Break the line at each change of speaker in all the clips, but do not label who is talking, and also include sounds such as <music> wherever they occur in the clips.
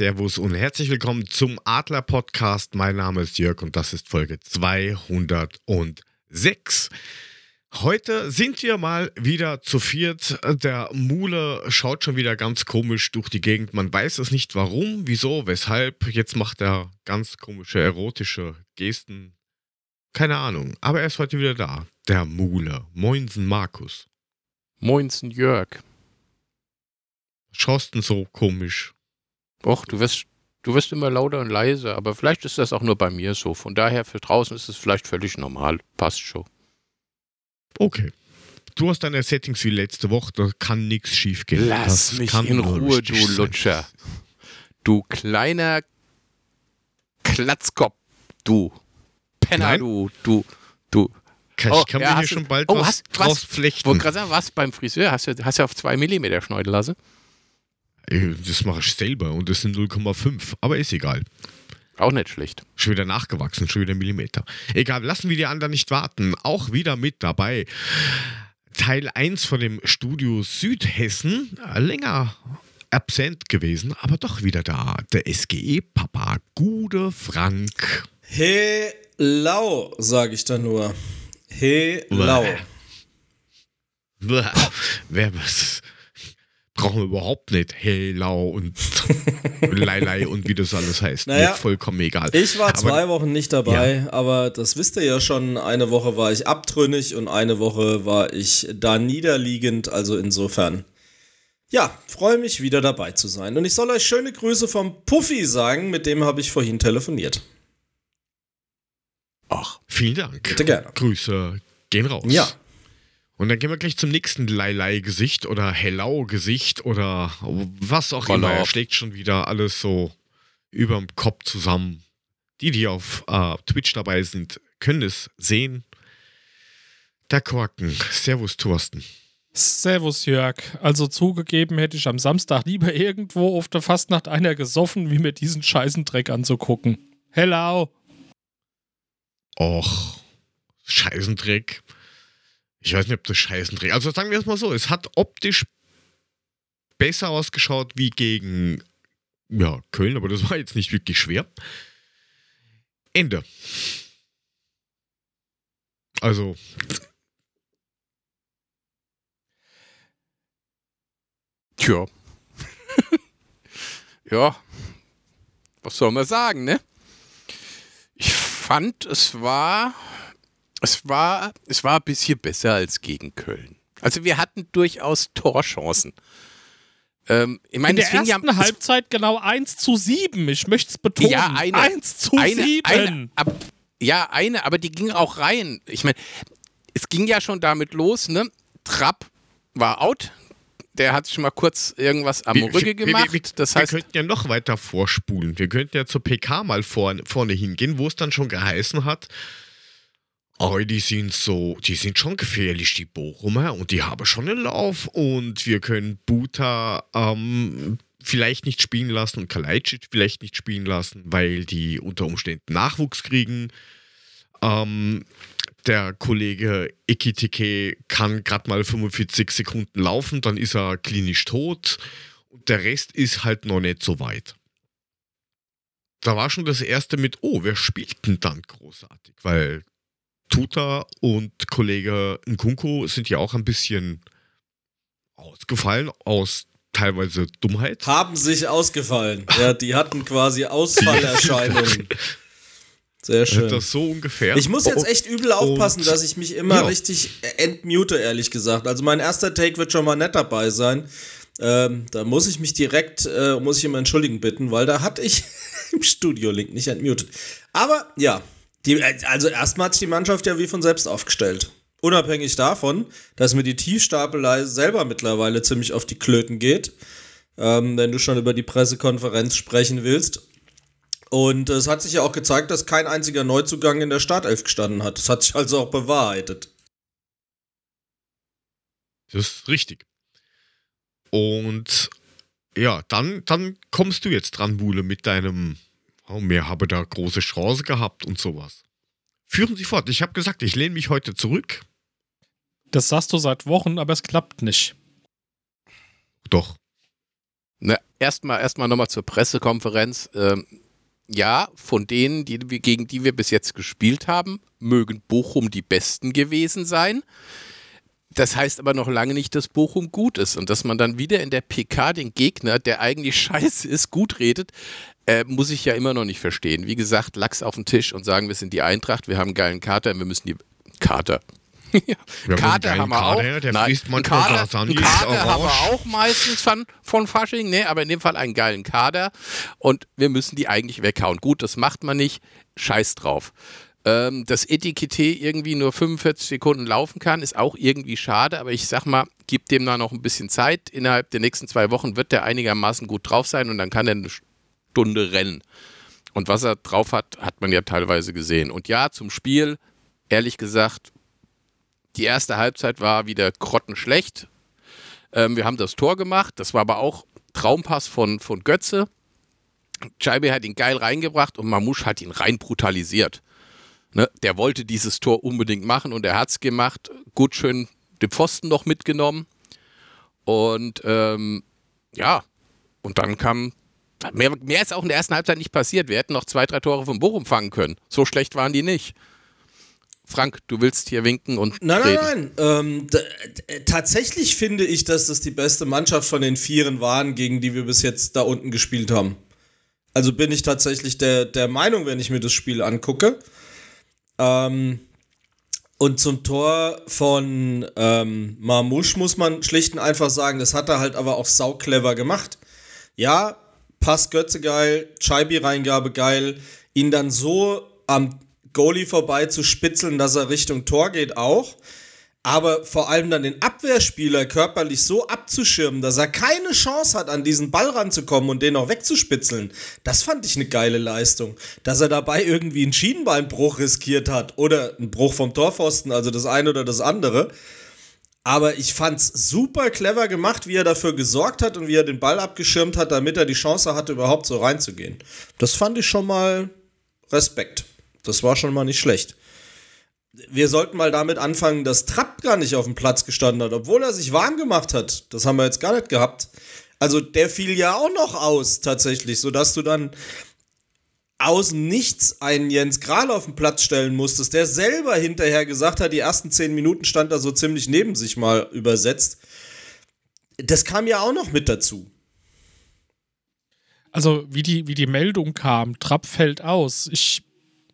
Servus und herzlich willkommen zum Adler Podcast. Mein Name ist Jörg und das ist Folge 206. Heute sind wir mal wieder zu viert. Der Mule schaut schon wieder ganz komisch durch die Gegend. Man weiß es nicht warum, wieso, weshalb. Jetzt macht er ganz komische erotische Gesten. Keine Ahnung, aber er ist heute wieder da. Der Mule. Moinsen Markus.
Moinsen Jörg.
Schaust denn so komisch?
Och, du wirst, du wirst immer lauter und leiser, aber vielleicht ist das auch nur bei mir so. Von daher, für draußen ist es vielleicht völlig normal. Passt schon.
Okay. Du hast deine Settings wie letzte Woche, da kann nichts schief gehen.
Lass
das
mich in Ruhe, du
sein.
Lutscher. Du kleiner Klatzkopf. Du. Penner,
Nein.
du. Du. Du.
Kann,
Oh,
ich kann
ja,
mir hier schon bald
oh,
was
hast-
draus
was?
flechten.
Wollte gerade sagen, was beim Friseur? Hast du, hast du auf zwei Millimeter schneiden lassen?
Das mache ich selber und das sind 0,5, aber ist egal.
Auch nicht schlecht.
Schon wieder nachgewachsen, schon wieder Millimeter. Egal, lassen wir die anderen nicht warten. Auch wieder mit dabei. Teil 1 von dem Studio Südhessen. Länger absent gewesen, aber doch wieder da. Der SGE-Papa, Gude Frank.
Helau, sage ich da nur. Helau.
Bäh. Bäh. Wer was? Brauchen wir überhaupt nicht. Helau und <laughs> Leilei und wie das alles heißt.
Naja,
vollkommen egal.
Ich war
Aber-
zwei Wochen nicht dabei, aber das wisst ihr ja schon. Eine Woche war ich abtrünnig und eine Woche war ich da niederliegend. Also insofern. Ja, freue mich wieder dabei zu sein. Und ich soll euch schöne Grüße vom Puffy sagen, mit dem habe ich vorhin telefoniert.
Ach,
Vielen Dank.
Bitte gerne.
Grüße gehen raus.
Ja.
Und dann gehen wir gleich zum nächsten Leilei-Gesicht oder Hellau-Gesicht oder was auch immer.
Voller
Er
auf.
schlägt schon wieder alles so überm Kopf zusammen. Die, die auf äh, Twitch dabei sind, können es sehen. Der Korken. Servus, Thorsten.
Servus Jörg. Also zugegeben hätte ich am Samstag lieber irgendwo auf der Fastnacht einer gesoffen, wie mir diesen scheißen Dreck anzugucken. Hello.
Och, Scheißendreck. Ich weiß nicht, ob das Scheißendreck. Also sagen wir es mal so, es hat optisch besser ausgeschaut wie gegen ja, Köln, aber das war jetzt nicht wirklich schwer. Ende. Also,
tja. <laughs> ja. Was soll man sagen, ne? Ich fand, es war, es war, es war ein bisschen besser als gegen Köln. Also wir hatten durchaus Torchancen. Ähm, ich
In
meine,
der
ja,
ersten
es
Halbzeit genau 1 zu 7. Ich möchte es betonen.
Ja, eine.
1 zu
eine,
7.
eine, ab, ja, eine, aber die ging auch rein. Ich meine, es ging ja schon damit los, ne? Trapp war out. Der hat schon mal kurz irgendwas am
wir-
Rücken
wir-
gemacht.
Wir,
das
wir
heißt,
könnten ja noch weiter vorspulen. Wir könnten ja zur PK mal vorne, vorne hingehen, wo es dann schon geheißen hat, oh, die sind so, die sind schon gefährlich, die Bochumer, und die haben schon einen Lauf und wir können Buta ähm, vielleicht nicht spielen lassen und Kalajdzic vielleicht nicht spielen lassen, weil die unter Umständen Nachwuchs kriegen. Ähm, der Kollege Ekitike kann gerade mal 45 Sekunden laufen, dann ist er klinisch tot und der Rest ist halt noch nicht so weit. Da war schon das erste mit, oh, wer spielt denn dann großartig? Weil Tuta und Kollege Nkunku sind ja auch ein bisschen ausgefallen aus teilweise Dummheit.
Haben sich ausgefallen. Ja, die hatten quasi Ausfallerscheinungen. <laughs> Sehr schön.
Das so ungefähr.
Ich muss jetzt echt übel aufpassen,
und-
dass ich mich immer
ja.
richtig entmute, ehrlich gesagt. Also mein erster Take wird schon mal nett dabei sein. Ähm, da muss ich mich direkt, äh, muss ich um Entschuldigen bitten, weil da hatte ich <laughs> im Studio-Link nicht entmutet. Aber ja, die, also erstmal hat sich die Mannschaft ja wie von selbst aufgestellt. Unabhängig davon, dass mir die Tiefstapelei selber mittlerweile ziemlich auf die Klöten geht, ähm, wenn du schon über die Pressekonferenz sprechen willst. Und es hat sich ja auch gezeigt, dass kein einziger Neuzugang in der Startelf gestanden hat. Das hat sich also auch bewahrheitet.
Das ist richtig. Und ja, dann, dann kommst du jetzt dran, Bule, mit deinem, oh, mir habe da große Chance gehabt und sowas. Führen Sie fort. Ich habe gesagt, ich lehne mich heute zurück.
Das sagst du seit Wochen, aber es klappt nicht.
Doch.
Ne, erstmal erstmal nochmal zur Pressekonferenz. Ähm, ja, von denen, die, gegen die wir bis jetzt gespielt haben, mögen Bochum die Besten gewesen sein. Das heißt aber noch lange nicht, dass Bochum gut ist und dass man dann wieder in der PK den Gegner, der eigentlich <laughs> scheiße ist, gut redet, äh, muss ich ja immer noch nicht verstehen. Wie gesagt, Lachs auf den Tisch und sagen, wir sind die Eintracht, wir haben einen geilen Kater, wir müssen die Kater. <laughs>
Haben
Kater haben wir
Kader,
auch.
der
Nein,
manchmal
Kader, einen Kader haben wir auch meistens von, von Fasching, ne, aber in dem Fall einen geilen Kader und wir müssen die eigentlich weghauen. Gut, das macht man nicht, scheiß drauf. Ähm, dass Etikette irgendwie nur 45 Sekunden laufen kann, ist auch irgendwie schade, aber ich sag mal, gib dem da noch ein bisschen Zeit. Innerhalb der nächsten zwei Wochen wird der einigermaßen gut drauf sein und dann kann er eine Stunde rennen. Und was er drauf hat, hat man ja teilweise gesehen. Und ja, zum Spiel, ehrlich gesagt, die erste Halbzeit war wieder grottenschlecht. Ähm, wir haben das Tor gemacht, das war aber auch Traumpass von, von Götze. Scheibe hat ihn geil reingebracht und Mamouche hat ihn rein brutalisiert. Ne? Der wollte dieses Tor unbedingt machen und er hat es gemacht. Gut schön den Pfosten noch mitgenommen. Und ähm, ja, und dann kam. Mehr, mehr ist auch in der ersten Halbzeit nicht passiert. Wir hätten noch zwei, drei Tore von Bochum fangen können. So schlecht waren die nicht. Frank, du willst hier winken und
Nein,
reden.
nein, nein. Ähm, d- tatsächlich finde ich, dass das die beste Mannschaft von den Vieren waren, gegen die wir bis jetzt da unten gespielt haben. Also bin ich tatsächlich der, der Meinung, wenn ich mir das Spiel angucke. Ähm, und zum Tor von ähm, Marmouche muss man schlicht und einfach sagen, das hat er halt aber auch sauclever gemacht. Ja, Pass Götze geil, Scheibi-Reingabe geil, ihn dann so am Goalie vorbei zu spitzeln, dass er Richtung Tor geht auch. Aber vor allem dann den Abwehrspieler körperlich so abzuschirmen, dass er keine Chance hat, an diesen Ball ranzukommen und den noch wegzuspitzeln, das fand ich eine geile Leistung. Dass er dabei irgendwie einen Schienenbeinbruch riskiert hat oder einen Bruch vom Torpfosten, also das eine oder das andere. Aber ich fand's super clever gemacht, wie er dafür gesorgt hat und wie er den Ball abgeschirmt hat, damit er die Chance hatte, überhaupt so reinzugehen. Das fand ich schon mal Respekt. Das war schon mal nicht schlecht. Wir sollten mal damit anfangen, dass Trapp gar nicht auf dem Platz gestanden hat, obwohl er sich warm gemacht hat. Das haben wir jetzt gar nicht gehabt. Also der fiel ja auch noch aus, tatsächlich, sodass du dann aus nichts einen Jens Grahl auf den Platz stellen musstest, der selber hinterher gesagt hat, die ersten zehn Minuten stand er so ziemlich neben sich mal übersetzt. Das kam ja auch noch mit dazu.
Also, wie die, wie die Meldung kam, Trapp fällt aus. Ich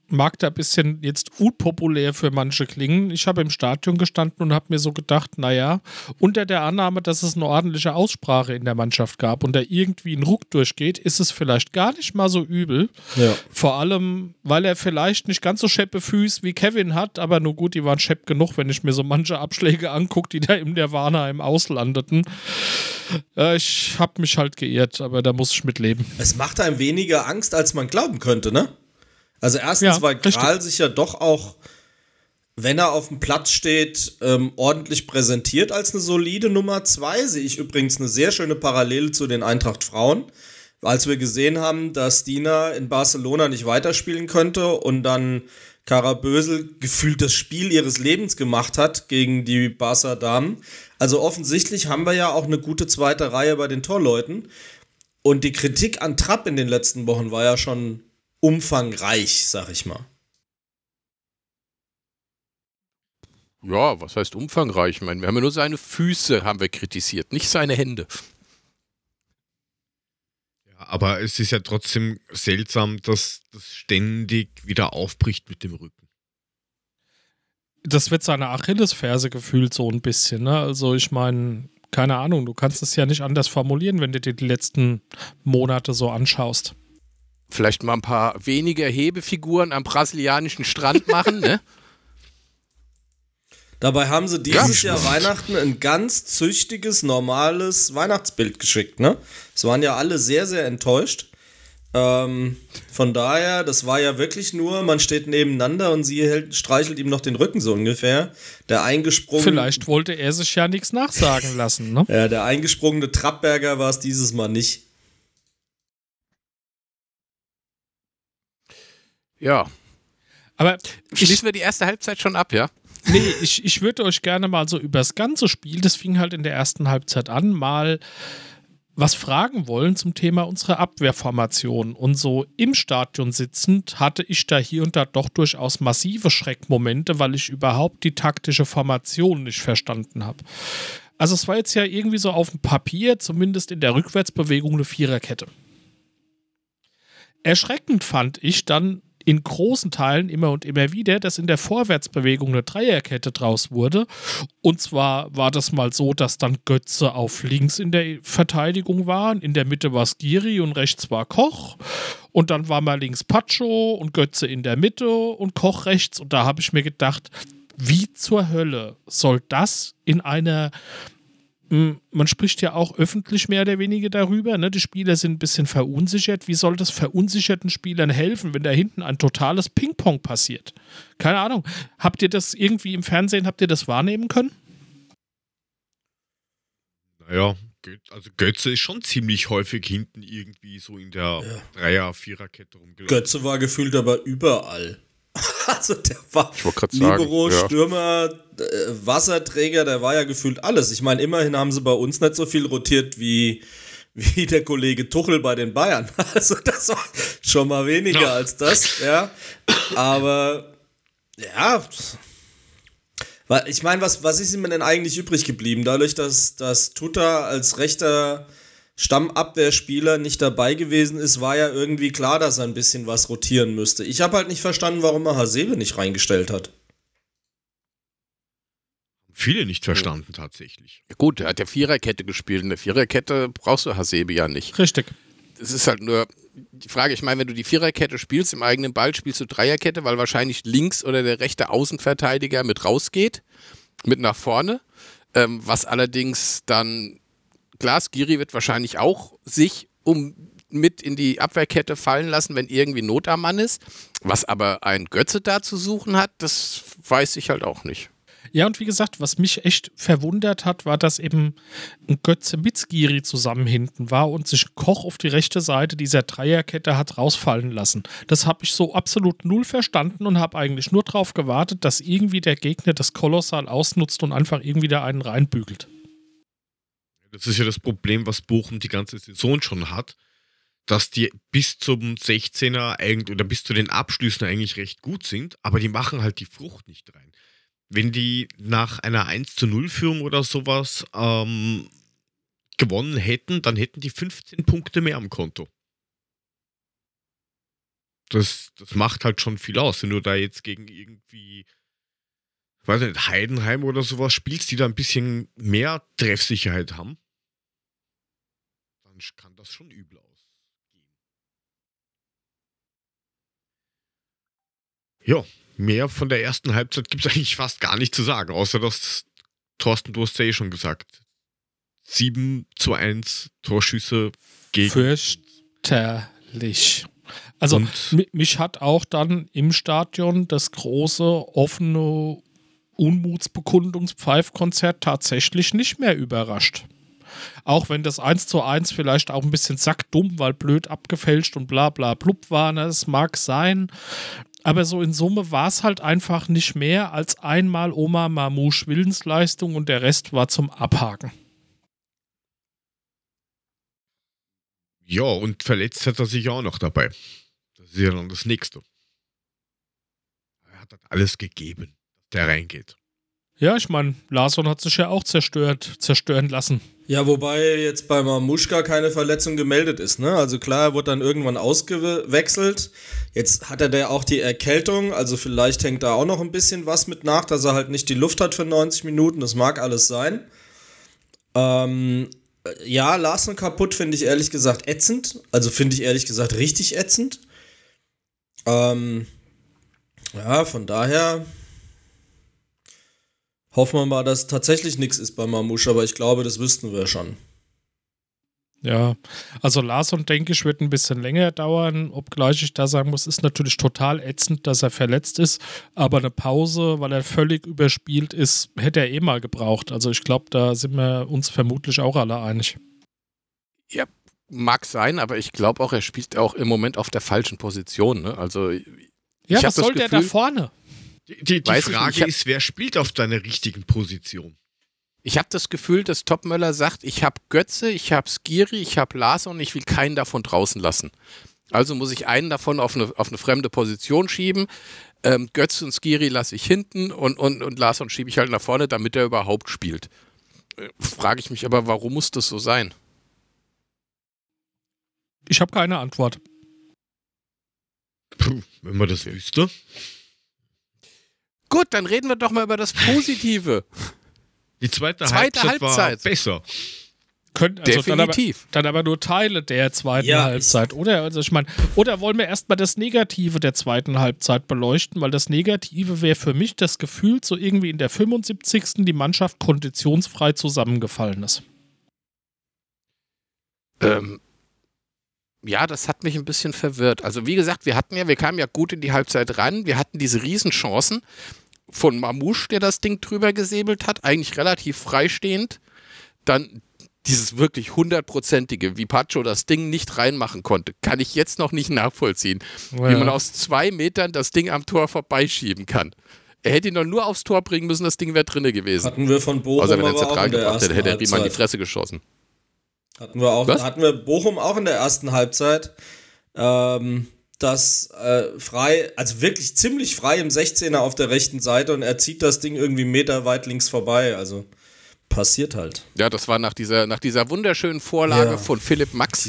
mag da ein bisschen jetzt unpopulär für manche klingen. Ich habe im Stadion gestanden und habe mir so gedacht, naja, unter der Annahme, dass es eine ordentliche Aussprache in der Mannschaft gab und da irgendwie ein Ruck durchgeht, ist es vielleicht gar nicht mal so übel.
Ja.
Vor allem, weil er vielleicht nicht ganz so scheppe Füße wie Kevin hat, aber nur gut, die waren schepp genug, wenn ich mir so manche Abschläge angucke, die da im Nirvana im Auslandeten. Äh, ich habe mich halt geirrt, aber da muss ich mit leben.
Es macht einem weniger Angst, als man glauben könnte, ne? Also erstens,
Ja,
weil. Kral sich ja doch auch, wenn er auf dem Platz steht, ähm, ordentlich präsentiert als eine solide Nummer zwei. Sehe ich übrigens eine sehr schöne Parallele zu den Eintracht Frauen. Als wir gesehen haben, dass Dina in Barcelona nicht weiterspielen könnte und dann Karabösel gefühlt das Spiel ihres Lebens gemacht hat gegen die Barca Damen. Also offensichtlich haben wir ja auch eine gute zweite Reihe bei den Torleuten. Und die Kritik an Trapp in den letzten Wochen war ja schon umfangreich, sag ich mal.
Ja, was heißt umfangreich? Ich meine, wir haben ja nur seine Füße haben wir kritisiert, nicht seine Hände.
Ja, aber es ist ja trotzdem seltsam, dass das ständig wieder aufbricht mit dem Rücken.
das wird seine Achillesferse gefühlt so ein bisschen. Ne? Also ich meine, keine Ahnung, du kannst es ja nicht anders formulieren, wenn du dir die letzten Monate so anschaust.
Vielleicht mal ein paar weniger Hebefiguren am brasilianischen Strand machen, ne? <laughs>
Dabei haben sie dieses
Ja.
Jahr Weihnachten ein ganz züchtiges, normales Weihnachtsbild geschickt, ne? Es waren ja alle sehr, sehr enttäuscht. Ähm, von daher, das war ja wirklich nur, man steht nebeneinander und sie hält, streichelt ihm noch den Rücken so ungefähr. Der eingesprungene,
Vielleicht wollte er sich ja nichts nachsagen lassen. Ne?
ja, der eingesprungene Trappberger war es dieses Mal nicht.
Ja.
Aber
Schließen wir die erste Halbzeit schon ab, ja?
nee, ich, ich würde euch gerne mal so übers ganze Spiel, das fing halt in der ersten Halbzeit an, mal was fragen wollen zum Thema unserer Abwehrformation. Und so im Stadion sitzend hatte ich da hier und da doch durchaus massive Schreckmomente, weil ich überhaupt die taktische Formation nicht verstanden habe. Also es war jetzt ja irgendwie so auf dem Papier, zumindest in der Rückwärtsbewegung, eine Viererkette. Erschreckend fand ich dann in großen Teilen immer und immer wieder, dass in der Vorwärtsbewegung eine Dreierkette draus wurde. Und zwar war das mal so, dass dann Götze auf links in der Verteidigung waren, in der Mitte war Skiri und rechts war Koch. Und dann war mal links Pacho und Götze in der Mitte und Koch rechts. Und da habe ich mir gedacht, wie zur Hölle soll das in einer man spricht ja auch öffentlich mehr oder weniger darüber. Ne? Die Spieler sind ein bisschen verunsichert. Wie soll das verunsicherten Spielern helfen, wenn da hinten ein totales Ping-Pong passiert? Keine Ahnung. Habt ihr das irgendwie im Fernsehen, habt ihr das wahrnehmen können?
Naja, also Götze ist schon ziemlich häufig hinten irgendwie so in der ja. Dreier-, Viererkette rumgelaufen.
Götze war gefühlt aber überall. <laughs> Also der war
Libero,
ja. Stürmer, äh, Wasserträger, der war ja gefühlt alles. Ich meine, immerhin haben sie bei uns nicht so viel rotiert wie, wie der Kollege Tuchel bei den Bayern. <laughs> Also das war schon mal weniger ja. als das, ja. Aber ja, ich meine, was, was ist ihm denn eigentlich übrig geblieben? Dadurch, dass, dass Tuta als rechter Stammabwehrspieler nicht dabei gewesen ist, war ja irgendwie klar, dass er ein bisschen was rotieren müsste. Ich habe halt nicht verstanden, warum er Hasebe nicht reingestellt hat.
Viele nicht verstanden, tatsächlich.
Ja, gut, er hat ja Viererkette gespielt. In der Viererkette brauchst du Hasebe ja nicht.
Richtig.
Es ist halt nur die Frage, ich meine, wenn du die Viererkette spielst, im eigenen Ball spielst du Dreierkette, weil wahrscheinlich links oder der rechte Außenverteidiger mit rausgeht, mit nach vorne. Ähm, was allerdings dann klar, Skiri wird wahrscheinlich auch sich um mit in die Abwehrkette fallen lassen, wenn irgendwie Not am Mann ist. Was aber ein Götze da zu suchen hat, das weiß ich halt auch nicht.
Ja, und wie gesagt, was mich echt verwundert hat, war, dass eben ein Götze mit Skiri zusammen hinten war und sich Koch auf die rechte Seite dieser Dreierkette hat rausfallen lassen. Das habe ich so absolut null verstanden und habe eigentlich nur darauf gewartet, dass irgendwie der Gegner das kolossal ausnutzt und einfach irgendwie da einen reinbügelt.
Das ist ja das Problem, was Bochum die ganze Saison schon hat, dass die bis zum 16er eigentlich oder bis zu den Abschlüssen eigentlich recht gut sind, aber die machen halt die Frucht nicht rein. Wenn die nach einer 1 zu 0 Führung oder sowas ähm, gewonnen hätten, dann hätten die 15 Punkte mehr am Konto. Das, das macht halt schon viel aus. Wenn du da jetzt gegen irgendwie weiß nicht, Heidenheim oder sowas spielst, die da ein bisschen mehr Treffsicherheit haben, dann kann das schon übel ausgehen. Ja, mehr von der ersten Halbzeit gibt es <laughs> eigentlich fast gar nicht zu sagen, außer dass Thorsten, du hast ja eh schon gesagt. 7 zu 1 Torschüsse gegen.
Fürchterlich. Also mich hat auch dann im Stadion das große offene Unmutsbekundungspfeifkonzert tatsächlich nicht mehr überrascht. Auch wenn das 1 zu 1 vielleicht auch ein bisschen sackdumm, weil blöd abgefälscht und bla bla blub war, ne? das mag sein. Aber so in Summe war es halt einfach nicht mehr als einmal Oma Mamouche Willensleistung und der Rest war zum Abhaken.
Ja, und verletzt hat er sich auch noch dabei. Das ist ja dann das Nächste. Er hat alles gegeben der reingeht.
Ja, ich meine, Larson hat sich ja auch zerstört, zerstören lassen.
Ja, wobei jetzt bei Mamuschka keine Verletzung gemeldet ist, ne? Also klar, er wurde dann irgendwann ausgewechselt. Jetzt hat er da auch die Erkältung, also vielleicht hängt da auch noch ein bisschen was mit nach, dass er halt nicht die Luft hat für 90 Minuten. Das mag alles sein. Ähm, ja, Larson kaputt finde ich ehrlich gesagt ätzend. Also finde ich ehrlich gesagt richtig ätzend. Ähm, ja, von daher Hoffen wir mal, dass tatsächlich nichts ist bei Mamouche, aber ich glaube, das wüssten wir schon.
Ja, also Larson, denke ich, wird ein bisschen länger dauern, obgleich ich da sagen muss, ist natürlich total ätzend, dass er verletzt ist, aber eine Pause, weil er völlig überspielt ist, hätte er eh mal gebraucht. Also ich glaube, da sind wir uns vermutlich auch alle einig.
Ja, mag sein, aber ich glaube auch, er spielt auch im Moment auf der falschen Position. Ne? Also
ja, was soll Gefühl, der da vorne?
Die, die, die Frage ist, wer spielt auf deiner richtigen Position?
Ich habe das Gefühl, dass Topmöller sagt, ich habe Götze, ich habe Skiri, ich habe Lars und ich will keinen davon draußen lassen. Also muss ich einen davon auf eine, auf eine fremde Position schieben. Ähm, Götze und Skiri lasse ich hinten und, und, und Larsson schiebe ich halt nach vorne, damit er überhaupt spielt. Äh, Frage ich mich aber, warum muss das so sein?
Ich habe keine Antwort.
Puh, wenn man das wüsste.
Gut, dann reden wir doch mal über das Positive. <laughs>
Die zweite,
Zweite
Halbzeit, war
Halbzeit.
besser.
Können, also dann aber,
Definitiv.
dann aber nur Teile der zweiten
Ja,
Halbzeit, oder? Also ich meine, oder wollen wir erstmal das Negative der zweiten Halbzeit beleuchten, weil das Negative wäre für mich das Gefühl, so irgendwie in der 75. die Mannschaft konditionsfrei zusammengefallen ist.
Ähm, ja, das hat mich ein bisschen verwirrt. Also wie gesagt, wir hatten ja, wir kamen ja gut in die Halbzeit ran. Wir hatten diese Riesenchancen von Mamouche, der das Ding drüber gesäbelt hat, eigentlich relativ freistehend. Dann dieses wirklich hundertprozentige, wie Pacho das Ding nicht reinmachen konnte, kann ich jetzt noch nicht nachvollziehen. Wie man aus zwei Metern das Ding am Tor vorbeischieben kann. Er hätte ihn doch nur aufs Tor bringen müssen, das Ding wäre drinne gewesen.
Hatten wir von Bochum
Außer wenn er
aber auch
zentral
in der
gebracht hätte,
ersten
hätte er Riemann in die. Fresse geschossen.
Hatten wir auch,
Was?
hatten wir Bochum auch in der ersten Halbzeit. Ähm, das äh, frei, also wirklich ziemlich frei im 16er auf der rechten Seite und er zieht das Ding irgendwie meterweit links vorbei. Also passiert halt.
Ja, das war nach dieser, nach dieser wunderschönen Vorlage
Ja.
von Philipp Max,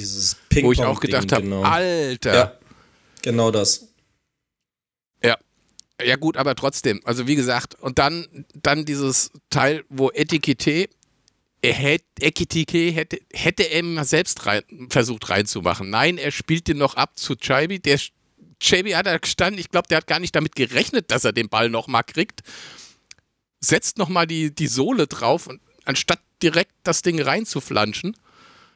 wo ich auch gedacht habe,
genau.
Alter.
Ja, genau das.
Ja. Ja, gut, aber trotzdem. Also wie gesagt, und dann, dann dieses Teil, wo Etikette, er hätte, Ekitike hätte, hätte er mal selbst rein, versucht reinzumachen. Nein, er spielt den noch ab zu Chaibi. Der Chaibi hat da gestanden, ich glaube, der hat gar nicht damit gerechnet, dass er den Ball noch mal kriegt. Setzt noch mal die, die Sohle drauf und anstatt direkt das Ding reinzuflanschen.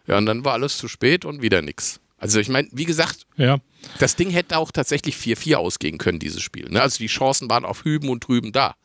Ja, und dann war alles zu spät und wieder nix. Also ich meine, wie gesagt,
Ja.
das Ding hätte auch tatsächlich 4-4 ausgehen können, dieses Spiel. Ne? Also die Chancen waren auf Hüben und Drüben da.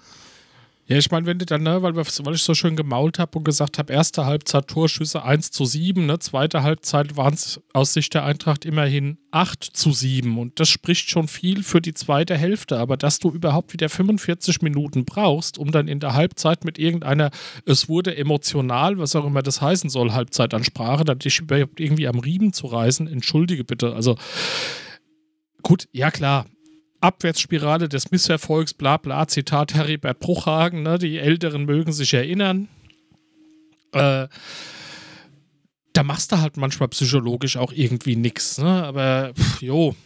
Ja, ich meine, wenn du dann, ne, weil, weil ich so schön gemault habe und gesagt habe, erste Halbzeit Torschüsse 1 zu 7, ne, zweite Halbzeit waren es aus Sicht der Eintracht immerhin 8 zu 7 und das spricht schon viel für die zweite Hälfte, aber dass du überhaupt wieder 45 Minuten brauchst, um dann in der Halbzeit mit irgendeiner, es wurde emotional, was auch immer das heißen soll, Halbzeitansprache, dann dich überhaupt irgendwie am Riemen zu reißen, entschuldige bitte, also gut, ja klar, Abwärtsspirale des Misserfolgs, bla bla, Zitat Heribert Bruchhagen, ne, die Älteren mögen sich erinnern. Äh, da machst du halt manchmal psychologisch auch irgendwie nix, ne? Aber pff, jo,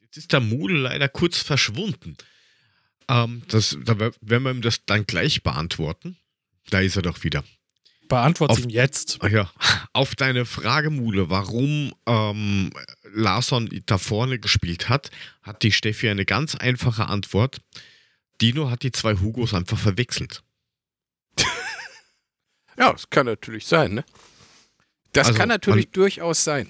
jetzt, ist, der Mudel leider kurz verschwunden. Ähm, das, da wer- werden wir ihm das dann gleich beantworten. Da ist er doch wieder.
Beantwort's
Auf-
ihm jetzt.
Ach ja, auf deine Frage, Mule, warum ähm, Larsson da vorne gespielt hat, hat die Steffi eine ganz einfache Antwort. Dino hat die zwei Hugos einfach verwechselt. <laughs>
Ja, das kann natürlich sein, ne? Das
Also,
kann natürlich
man-
durchaus sein.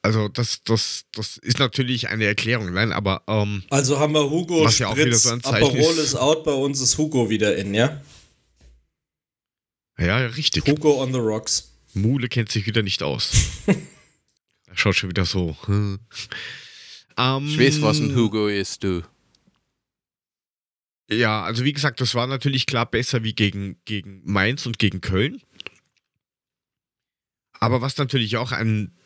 Also das, das, das ist natürlich eine Erklärung, nein, aber ähm,
Also haben wir Hugo
Was ja auch wieder
Spritz,
so ein Zeichen
Aperol
ist
out, bei uns ist Hugo wieder in, ja?
Ja, richtig.
Hugo on the rocks.
Mule kennt sich wieder nicht aus. <laughs> er schaut schon wieder so. hm. Ähm,
Ich weiß, was ein Hugo ist, du.
Ja, also wie gesagt, das war natürlich klar besser wie gegen, gegen Mainz und gegen Köln. Aber was natürlich auch ein,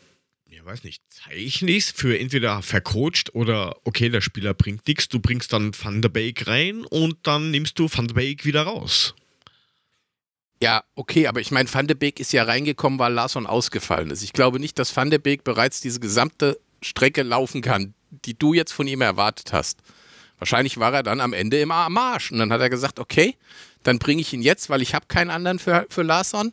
ja weiß nicht, Zeichen ist für entweder vercoacht oder okay, der Spieler bringt nichts, du bringst dann Van der Beek rein und dann nimmst du Van der Beek wieder raus.
Ja, okay, aber ich meine, Van de Beek ist ja reingekommen, weil Larsson ausgefallen ist. Ich glaube nicht, dass Van de Beek bereits diese gesamte Strecke laufen kann, die du jetzt von ihm erwartet hast. Wahrscheinlich war er dann am Ende immer am Arsch. Und dann hat er gesagt, okay, dann bringe ich ihn jetzt, weil ich habe keinen anderen für, für Larsson.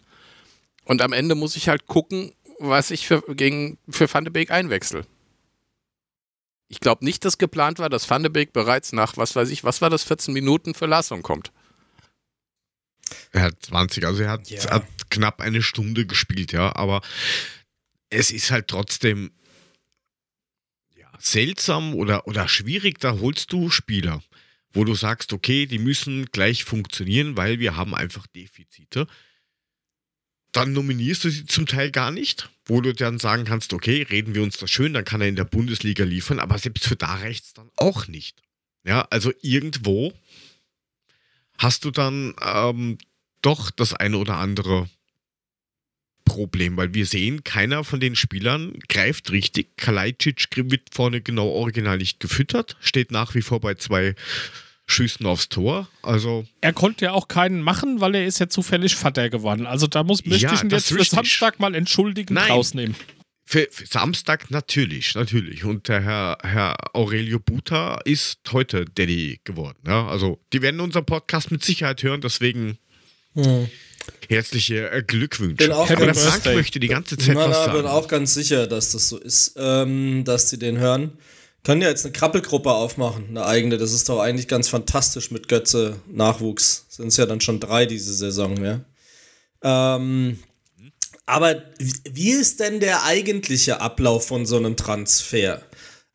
Und am Ende muss ich halt gucken, was ich für, gegen, für Van de Beek einwechsel. Ich glaube nicht, dass geplant war, dass Van de Beek bereits nach, was weiß ich, was war das, 14 Minuten für Larsson kommt.
Er hat 20, also er hat,
Ja.
hat knapp eine Stunde gespielt, ja, aber es ist halt trotzdem ja, seltsam oder, oder schwierig, da holst du Spieler, wo du sagst, okay, die müssen gleich funktionieren, weil wir haben einfach Defizite. Dann nominierst du sie zum Teil gar nicht, wo du dann sagen kannst, okay, reden wir uns das schön, dann kann er in der Bundesliga liefern, aber selbst für da reicht es dann auch nicht. Ja, also irgendwo hast du dann ähm, doch das eine oder andere Problem, weil wir sehen, keiner von den Spielern greift richtig. Kalajdzic wird vorne genau original nicht gefüttert, steht nach wie vor bei zwei Schüssen aufs Tor. Also
Er konnte ja auch keinen machen, weil er ist ja zufällig Vater geworden. Also da muss möchte
Ja,
ich ihn jetzt für. Samstag mal entschuldigend
Nein.
rausnehmen.
Für, für Samstag natürlich, natürlich. Und der Herr, Herr Aurelio Buta ist heute Daddy geworden. Ja? Also die werden unseren Podcast mit Sicherheit hören, deswegen herzliche äh, Glückwünsche.
Bin auch
Aber der Frank
Birthday.
möchte die ganze Zeit
Na,
was
na,
sagen.
bin auch ganz sicher, dass das so ist, ähm, dass sie den hören. Können ja jetzt eine Krabbelgruppe aufmachen, eine eigene. Das ist doch eigentlich ganz fantastisch mit Götze Nachwuchs. Sind es ja dann schon drei diese Saison, ja. Ähm, aber wie- ist denn der eigentliche Ablauf von so einem Transfer?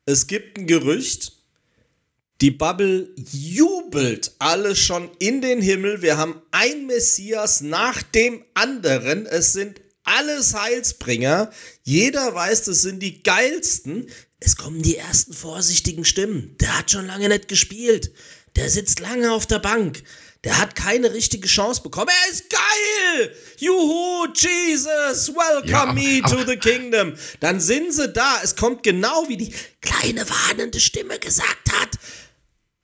Es gibt ein Gerücht, die Bubble jubelt alle schon in den Himmel. Wir haben ein Messias nach dem anderen. Es sind alles Heilsbringer. Jeder weiß, das sind die geilsten. Es kommen die ersten vorsichtigen Stimmen. Der hat schon lange nicht gespielt. Der sitzt lange auf der Bank. Der hat keine richtige Chance bekommen. Er ist geil! Juhu, Jesus, welcome
Ja, aber-
me to
aber-
the kingdom. Dann sind sie da. Es kommt genau wie die kleine warnende Stimme gesagt hat.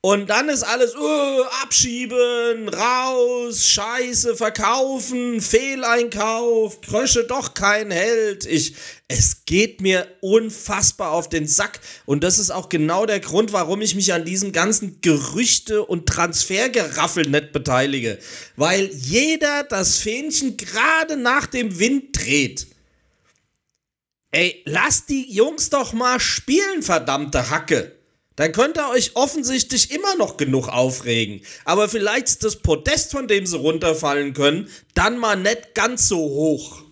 Und dann ist alles uh, abschieben, raus, Scheiße, verkaufen, Fehleinkauf, Krösche doch kein Held. Ich, es geht mir unfassbar auf den Sack. Und das ist auch genau der Grund, warum ich mich an diesem ganzen Gerüchte- und Transfergeraffel nicht beteilige. Weil jeder das Fähnchen gerade nach dem Wind dreht. Ey, lasst die Jungs doch mal spielen, verdammte Hacke. Dann könnt ihr euch offensichtlich immer noch genug aufregen. Aber vielleicht ist das Podest, von dem sie runterfallen können, dann mal nicht ganz so hoch.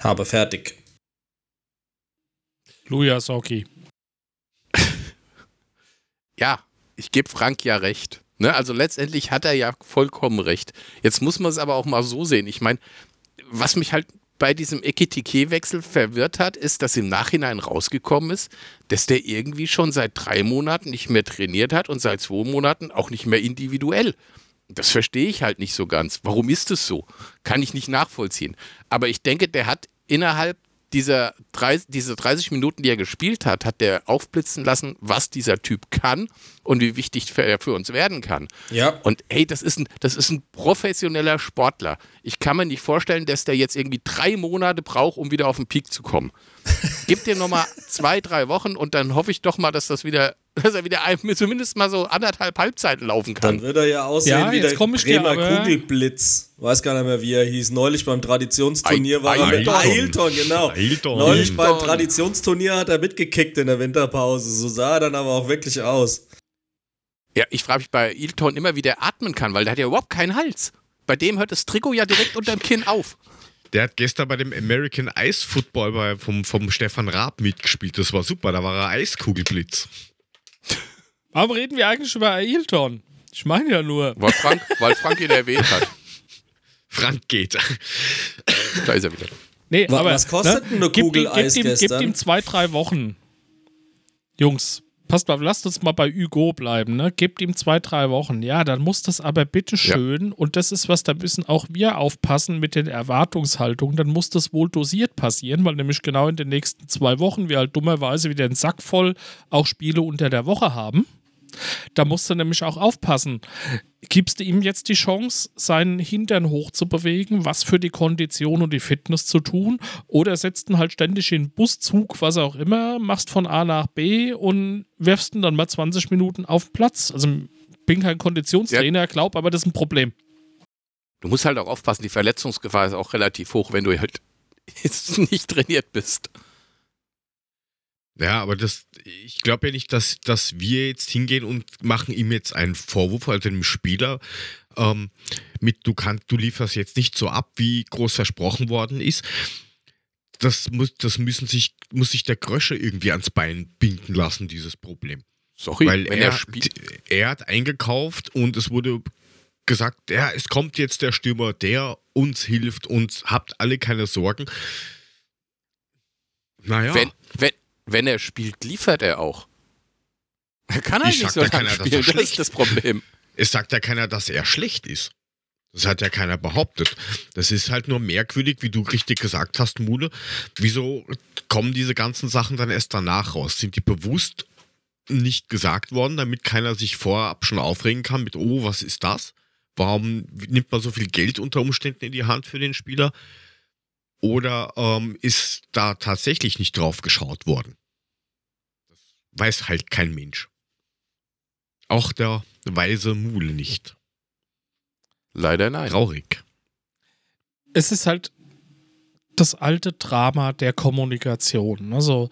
Habe fertig.
Luja Soki. <laughs>
Ja, ich gebe Frank ja recht. Ne? Also letztendlich hat er ja vollkommen recht. Jetzt muss man es aber auch mal so sehen. Ich meine, was mich halt bei diesem Ekitike-Wechsel verwirrt hat, ist, dass im Nachhinein rausgekommen ist, dass der irgendwie schon seit drei Monaten nicht mehr trainiert hat und seit zwei Monaten auch nicht mehr individuell. Das verstehe ich halt nicht so ganz. Warum ist es so? Kann ich nicht nachvollziehen. Aber ich denke, der hat innerhalb dieser 30, diese 30 Minuten, die er gespielt hat, hat der aufblitzen lassen, was dieser Typ kann und wie wichtig er für uns werden kann.
Ja.
Und hey, das ist, ein, das ist ein professioneller Sportler. Ich kann mir nicht vorstellen, dass der jetzt irgendwie drei Monate braucht, um wieder auf den Peak zu kommen. Gib dir nochmal <laughs> zwei, drei Wochen und dann hoffe ich doch mal, dass das wieder, dass er wieder ein- zumindest mal so anderthalb Halbzeiten laufen kann.
Dann wird er ja aussehen
Ja,
wie der Bremer
aber-
Kugelblitz. Weiß gar nicht mehr, wie er hieß. Neulich beim Traditionsturnier
Ai-
war er mit
Ailton.
Ailton, genau.
Ailton.
Neulich beim. Traditionsturnier hat er mitgekickt in der Winterpause. So sah er dann aber auch wirklich aus.
Ja, ich frage mich bei Ilton immer, wie der atmen kann, weil der hat ja überhaupt keinen Hals. Bei dem hört das Trikot ja direkt unterm Kinn auf.
Der hat gestern bei dem American Ice Football bei, vom, vom Stefan Raab mitgespielt. Das war super. Da war er Eiskugelblitz. <laughs>
Warum reden wir eigentlich über Ailton? Ich meine ja nur.
Weil Frank, weil Frank ihn erwähnt hat. <laughs>
Frank geht.
Da ist er wieder.
Nee,
Wa-
aber,
was kostet denn eine
gib
Kugel
ihm,
Eis
gib ihm,
gestern?
Gib ihm zwei, drei Wochen. Jungs, passt mal, lasst uns mal bei Hugo bleiben, ne? Gebt ihm zwei, drei Wochen. Ja, dann muss das aber bitte schön, und das ist was, da müssen auch wir aufpassen mit den Erwartungshaltungen, dann muss das wohl dosiert passieren, weil nämlich genau in den nächsten zwei Wochen wir halt dummerweise wieder einen Sack voll auch Spiele unter der Woche haben. Da musst du nämlich auch aufpassen. Gibst du ihm jetzt die Chance, seinen Hintern hochzubewegen, was für die Kondition und die Fitness zu tun? Oder setzt ihn halt ständig in Buszug, was auch immer, machst von A nach B und wirfst ihn dann mal 20 Minuten auf den Platz? Also, bin kein Konditionstrainer, glaub, aber das ist ein Problem.
Du musst halt auch aufpassen, die Verletzungsgefahr ist auch relativ hoch, wenn du halt <laughs> jetzt nicht trainiert bist.
Ja, aber das, ich glaube ja nicht, dass, dass wir jetzt hingehen und machen ihm jetzt einen Vorwurf, also dem Spieler, ähm, mit du kannst, du lieferst jetzt nicht so ab, wie groß versprochen worden ist. Das muss, das müssen sich, muss sich der Grösche irgendwie ans Bein binden lassen, dieses Problem.
Sorry,
Weil er,
er spielt.
er hat eingekauft und es wurde gesagt, ja, es kommt jetzt der Stürmer, der uns hilft und habt alle keine Sorgen. Naja.
Wenn, wenn, wenn er spielt, liefert er auch. Er kann
Ich
halt
sag,
nicht so
da er das
spielen, das ist das Problem.
Es sagt ja keiner, dass er schlecht ist. Das hat ja keiner behauptet. Das ist halt nur merkwürdig, wie du richtig gesagt hast, Mule. Wieso kommen diese ganzen Sachen dann erst danach raus? Sind die bewusst nicht gesagt worden, damit keiner sich vorab schon aufregen kann mit, oh, was ist das? Warum nimmt man so viel Geld unter Umständen in die Hand für den Spieler? Oder ähm, ist da tatsächlich nicht drauf geschaut worden? Das weiß halt kein Mensch. Auch der weise Mule nicht.
Leider nein.
Traurig.
Es ist halt das alte Drama der Kommunikation. Also,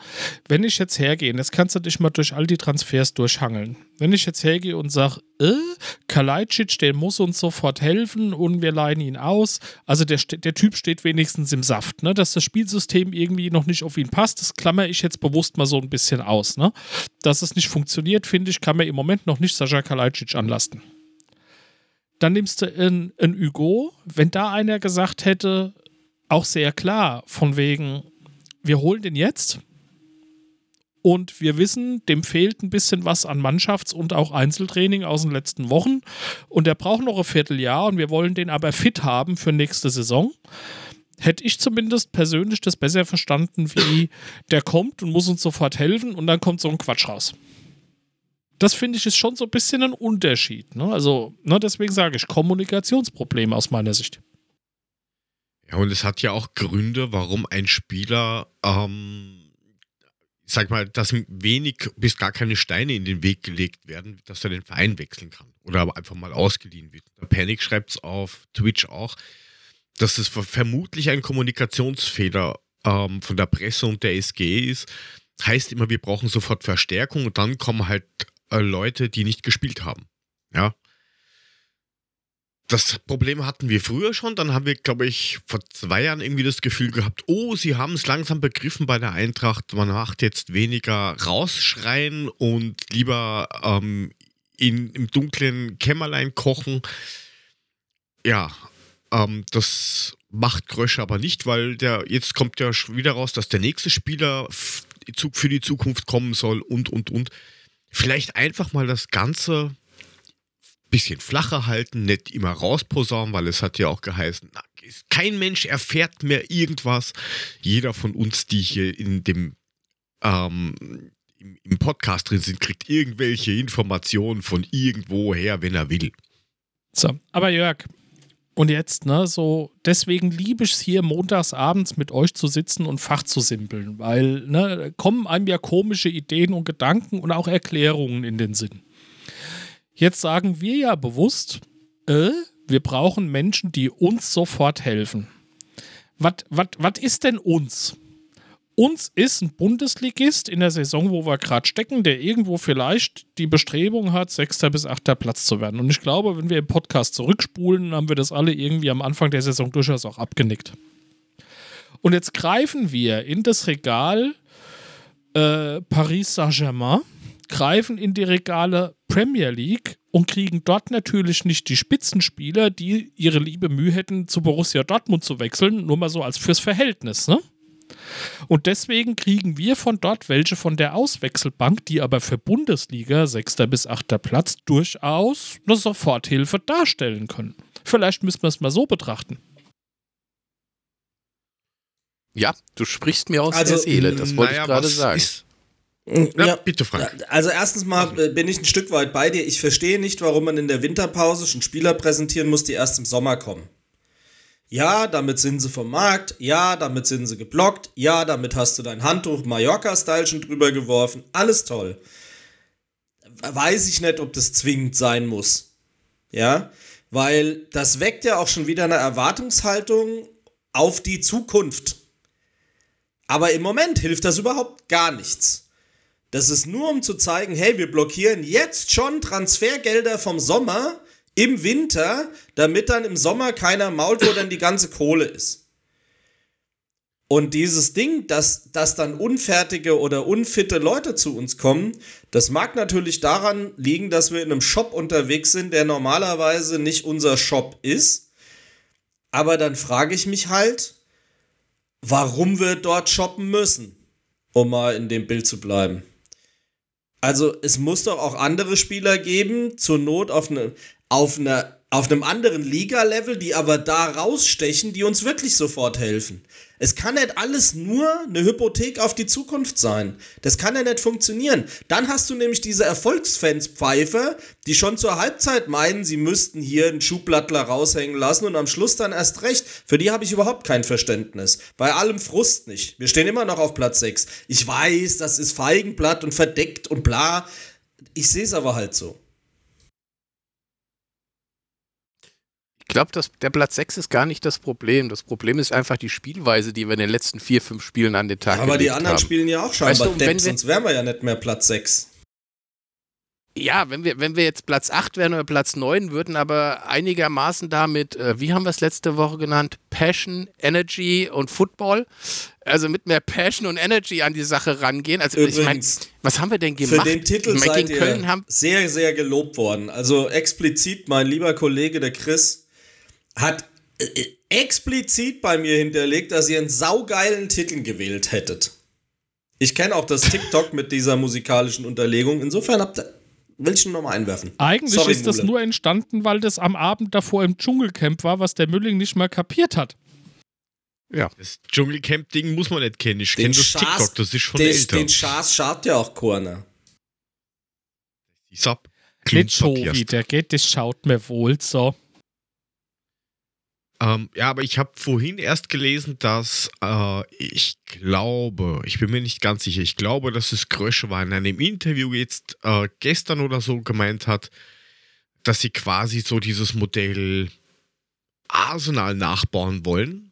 wenn ich jetzt hergehe, das kannst du dich mal durch all die Transfers durchhangeln. Wenn ich jetzt hergehe und sage, äh, Kalajdzic, der muss uns sofort helfen und wir leihen ihn aus. Also der, der Typ steht wenigstens im Saft, ne? Dass das Spielsystem irgendwie noch nicht auf ihn passt, das klammer ich jetzt bewusst mal so ein bisschen aus, ne? Dass es nicht funktioniert, finde ich, kann man im Moment noch nicht Sascha Kalajdzic anlasten. Dann nimmst du einen Hugo, wenn da einer gesagt hätte, auch sehr klar, von wegen, wir holen den jetzt und wir wissen, dem fehlt ein bisschen was an Mannschafts- und auch Einzeltraining aus den letzten Wochen und der braucht noch ein Vierteljahr und wir wollen den aber fit haben für nächste Saison. Hätte ich zumindest persönlich das besser verstanden, wie der kommt und muss uns sofort helfen und dann kommt so ein Quatsch raus. Das finde ich ist schon so ein bisschen ein Unterschied. Ne? Also, ne, deswegen sage ich Kommunikationsprobleme aus meiner Sicht.
Ja, und es hat ja auch Gründe, warum ein Spieler, ähm, sag mal, dass wenig bis gar keine Steine in den Weg gelegt werden, dass er den Verein wechseln kann oder aber einfach mal ausgeliehen wird. Der Panic schreibt es auf Twitch auch, dass es vermutlich ein Kommunikationsfehler ähm, von der Presse und der SG ist. Heißt immer, wir brauchen sofort Verstärkung und dann kommen halt äh, Leute, die nicht gespielt haben. Ja, das Problem hatten wir früher schon. Dann haben wir, glaube ich, vor zwei Jahren irgendwie das Gefühl gehabt, oh, sie haben es langsam begriffen bei der Eintracht. Man macht jetzt weniger rausschreien und lieber ähm, in, im dunklen Kämmerlein kochen. Ja, ähm, das macht Grösche aber nicht, weil der jetzt kommt ja wieder raus, dass der nächste Spieler für die Zukunft kommen soll und, und, und. Vielleicht einfach mal das Ganze bisschen flacher halten, nicht immer rausposaunen, weil es hat ja auch geheißen, na, kein Mensch erfährt mehr irgendwas. Jeder von uns, die hier in dem ähm, im, Podcast drin sind, kriegt irgendwelche Informationen von irgendwoher, wenn er will.
So, aber Jörg, und jetzt, ne, so, deswegen liebe ich es hier montags abends mit euch zu sitzen und Fach zu simpeln, weil, ne, kommen einem ja komische Ideen und Gedanken und auch Erklärungen in den Sinn. Jetzt sagen wir ja bewusst, äh, wir brauchen Menschen, die uns sofort helfen. Was ist denn uns? Uns ist ein Bundesligist in der Saison, wo wir gerade stecken, der irgendwo vielleicht die Bestrebung hat, sechster bis achter Platz zu werden. Und ich glaube, wenn wir im Podcast zurückspulen, haben wir das alle irgendwie am Anfang der Saison durchaus auch abgenickt. Und jetzt greifen wir in das Regal äh, Paris Saint-Germain greifen in die Regale Premier League und kriegen dort natürlich nicht die Spitzenspieler, die ihre liebe Mühe hätten, zu Borussia Dortmund zu wechseln, nur mal so als fürs Verhältnis, ne? Und deswegen kriegen wir von dort welche von der Auswechselbank, die aber für Bundesliga, sechster bis achter Platz, durchaus eine Soforthilfe darstellen können. Vielleicht müssen wir es mal so betrachten.
Ja, du sprichst mir aus also, der Seele, das wollte naja, ich gerade sagen. Ist,
ja, ja, bitte, Frank. Also erstens mal äh, bin ich ein Stück weit bei dir. Ich verstehe nicht, warum man in der Winterpause schon Spieler präsentieren muss, die erst im Sommer kommen. Ja, damit sind sie vom Markt. Ja, damit sind sie geblockt. Ja, damit hast du dein Handtuch Mallorca-Style schon drüber geworfen. Alles toll. Weiß ich nicht, ob das zwingend sein muss. Ja, weil das weckt ja auch schon wieder eine Erwartungshaltung auf die Zukunft. Aber im Moment hilft das überhaupt gar nichts. Das ist nur, um zu zeigen, hey, wir blockieren jetzt schon Transfergelder vom Sommer im Winter, damit dann im Sommer keiner mault, wo dann die ganze Kohle ist. Und dieses Ding, dass, dass dann unfertige oder unfitte Leute zu uns kommen, das mag natürlich daran liegen, dass wir in einem Shop unterwegs sind, der normalerweise nicht unser Shop ist. Aber dann frage ich mich halt, warum wir dort shoppen müssen, um mal in dem Bild zu bleiben. Also es muss doch auch andere Spieler geben, zur Not auf, ne, auf, ne, auf einem anderen Liga-Level, die aber da rausstechen, die uns wirklich sofort helfen. Es kann nicht alles nur eine Hypothek auf die Zukunft sein. Das kann ja nicht funktionieren. Dann hast du nämlich diese Erfolgsfans-Pfeifer, die schon zur Halbzeit meinen, sie müssten hier einen Schuhblattler raushängen lassen und am Schluss dann erst recht. Für die habe ich überhaupt kein Verständnis. Bei allem Frust nicht. Wir stehen immer noch auf Platz 6. Ich weiß, das ist Feigenblatt und verdeckt und bla. Ich sehe es aber halt so.
Ich glaube, der Platz 6 ist gar nicht das Problem. Das Problem ist einfach die Spielweise, die wir in den letzten vier, fünf Spielen an den Tag
ja, Aber die anderen
haben.
spielen ja auch scheinbar weißt du, Depp, sonst wären wir ja nicht mehr Platz 6.
Ja, wenn wir, wenn wir jetzt Platz 8 wären oder Platz 9, würden aber einigermaßen damit, äh, wie haben wir es letzte Woche genannt, Passion, Energy und Football, also mit mehr Passion und Energy an die Sache rangehen. Also Übrigens, ich meine, was haben wir denn gemacht?
Für den Titel ich mein, seid ihr sehr, sehr gelobt worden. Also explizit mein lieber Kollege, der Chris, hat äh, explizit bei mir hinterlegt, dass ihr einen saugeilen Titel gewählt hättet. Ich kenne auch das TikTok mit dieser musikalischen Unterlegung. Insofern habt ihr. Will ich nochmal einwerfen.
Eigentlich Sorry, ist das Mule. nur entstanden, weil das am Abend davor im Dschungelcamp war, was der Mülling nicht mal kapiert hat.
Ja. Das Dschungelcamp-Ding muss man nicht kennen. Ich kenne das Schaß, TikTok, das ist schon den, älter.
Den Schaß schaut ja auch Corner.
Ich sag,
Nicht so wie der geht, das schaut mir wohl so.
Ähm, ja, aber ich habe vorhin erst gelesen, dass äh, ich glaube, ich bin mir nicht ganz sicher, ich glaube, dass es Grösche war. In einem Interview jetzt äh, gestern oder so gemeint hat, dass sie quasi so dieses Modell Arsenal nachbauen wollen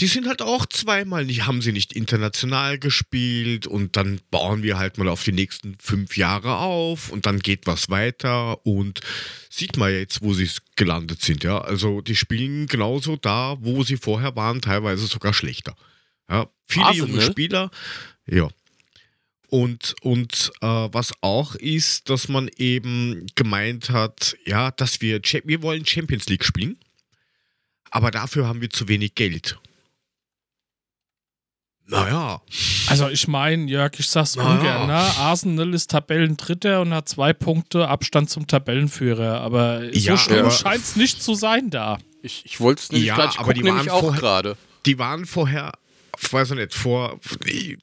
die sind halt auch zweimal nicht, haben sie nicht international gespielt und dann bauen wir halt mal auf die nächsten fünf Jahre auf und dann geht was weiter und sieht man jetzt, wo sie gelandet sind, ja. Also die spielen genauso da, wo sie vorher waren, teilweise sogar schlechter. Ja, viele Arsenal. junge Spieler, ja. Und, und äh, was auch ist, dass man eben gemeint hat, ja, dass wir, wir wollen Champions League spielen, aber dafür haben wir zu wenig Geld. Naja.
Also ich meine, Jörg, ich sag's naja. ungern, ne? Arsenal ist Tabellendritter und hat zwei Punkte Abstand zum Tabellenführer. Aber ja, so schlimm scheint's nicht zu sein da.
Ich, ich wollte es nicht
ja,
grad,
aber die waren auch gerade. Die waren vorher weiß ich nicht, vor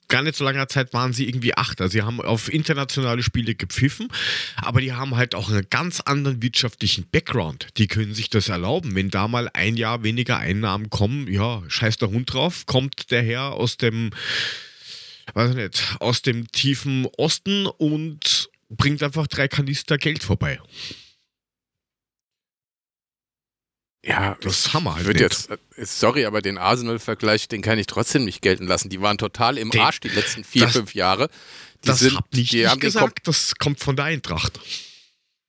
gar nicht so langer Zeit waren sie irgendwie Achter. Sie haben auf internationale Spiele gepfiffen, aber die haben halt auch einen ganz anderen wirtschaftlichen Background. Die können sich das erlauben. Wenn da mal ein Jahr weniger Einnahmen kommen, ja, scheiß der Hund drauf, kommt der Herr aus dem, weiß ich nicht, aus dem tiefen Osten und bringt einfach drei Kanister Geld vorbei.
Ja, das Hammer. Halt wird jetzt, äh, sorry, aber den Arsenal-Vergleich, den kann ich trotzdem nicht gelten lassen. Die waren total im den, Arsch die letzten vier, das, fünf Jahre. Die
das sind, hab nicht die ich gesagt, das kommt von der Eintracht.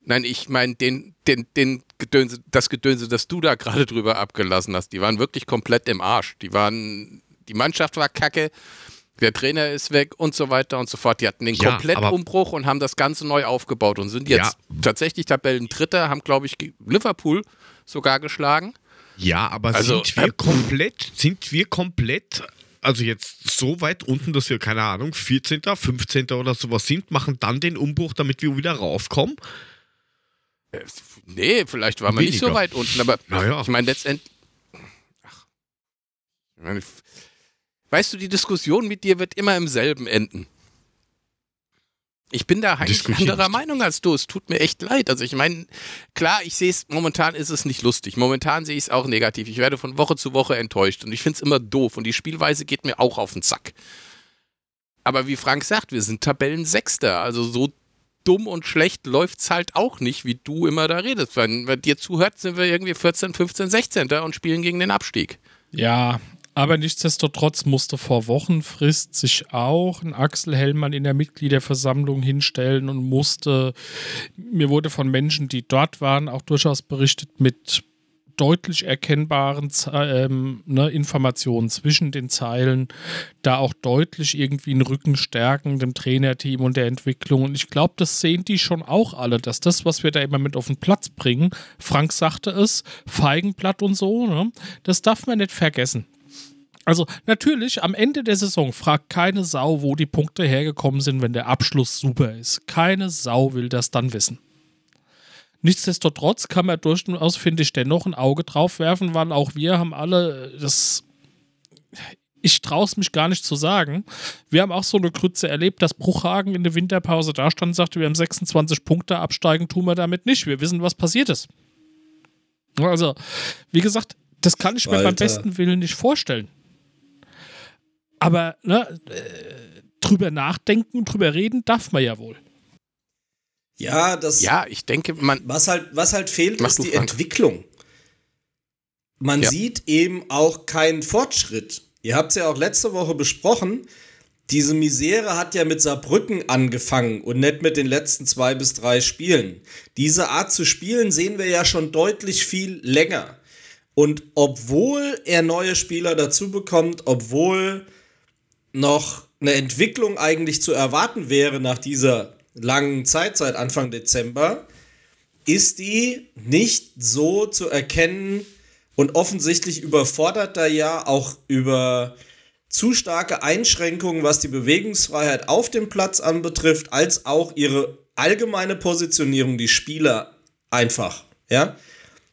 Nein, ich meine, den, den, den Gedönse, das Gedönse, das du da gerade drüber abgelassen hast, die waren wirklich komplett im Arsch. Die waren, die Mannschaft war kacke, der Trainer ist weg und so weiter und so fort. Die hatten den ja, Komplettumbruch und haben das Ganze neu aufgebaut und sind jetzt ja. tatsächlich Tabellendritter, haben, glaube ich, Liverpool sogar geschlagen.
Ja, aber also, sind wir äh, komplett, sind wir komplett, also jetzt so weit unten, dass wir, keine Ahnung, 14., 15. oder sowas sind, machen dann den Umbruch, damit wir wieder raufkommen?
Äh, nee, vielleicht waren wir nicht so weit unten, aber naja. ich meine, letztendlich. Ach, ich meine, weißt du, die Diskussion mit dir wird immer im selben enden. Ich bin da eigentlich anderer Meinung als du. Es tut mir echt leid. Also ich meine, klar, ich sehe es, momentan ist es nicht lustig. Momentan sehe ich es auch negativ. Ich werde von Woche zu Woche enttäuscht und ich finde es immer doof und die Spielweise geht mir auch auf den Sack. Aber wie Frank sagt, wir sind Tabellensechster. Also so dumm und schlecht läuft es halt auch nicht, wie du immer da redest. Wenn, wenn dir zuhört, sind wir irgendwie 14, 15, 16. und spielen gegen den Abstieg.
Ja, aber nichtsdestotrotz musste vor Wochenfrist sich auch ein Axel Hellmann in der Mitgliederversammlung hinstellen und musste, mir wurde von Menschen, die dort waren, auch durchaus berichtet mit deutlich erkennbaren ähm, ne, Informationen zwischen den Zeilen, da auch deutlich irgendwie einen Rücken stärken dem Trainerteam und der Entwicklung. Und ich glaube, das sehen die schon auch alle, dass das, was wir da immer mit auf den Platz bringen, Frank sagte es, Feigenblatt und so, ne, das darf man nicht vergessen. Also natürlich, am Ende der Saison fragt keine Sau, wo die Punkte hergekommen sind, wenn der Abschluss super ist. Keine Sau will das dann wissen. Nichtsdestotrotz kann man durchaus, finde ich, dennoch ein Auge drauf werfen, weil auch wir haben alle das. Ich traue es mich gar nicht zu sagen. Wir haben auch so eine Krütze erlebt, dass Bruchhagen in der Winterpause da stand und sagte, wir haben 26 Punkte, absteigen tun wir damit nicht. Wir wissen, was passiert ist. Also, wie gesagt, das kann ich mir
Alter.
beim besten Willen nicht vorstellen. Aber ne, äh, drüber nachdenken, drüber reden darf man ja wohl.
Ja, das.
Ja, ich denke, man.
Was halt, was halt fehlt, ist
du,
die
Frank.
Entwicklung. Man
Ja.
sieht eben auch keinen Fortschritt. Ihr habt es ja auch letzte Woche besprochen. Diese Misere hat ja mit Saarbrücken angefangen und nicht mit den letzten zwei bis drei Spielen. Diese Art zu spielen sehen wir ja schon deutlich viel länger. Und obwohl er neue Spieler dazu bekommt, obwohl noch eine Entwicklung eigentlich zu erwarten wäre nach dieser langen Zeit seit Anfang Dezember, ist die nicht so zu erkennen und offensichtlich überfordert er ja auch über zu starke Einschränkungen, was die Bewegungsfreiheit auf dem Platz anbetrifft, als auch ihre allgemeine Positionierung, die Spieler einfach, ja.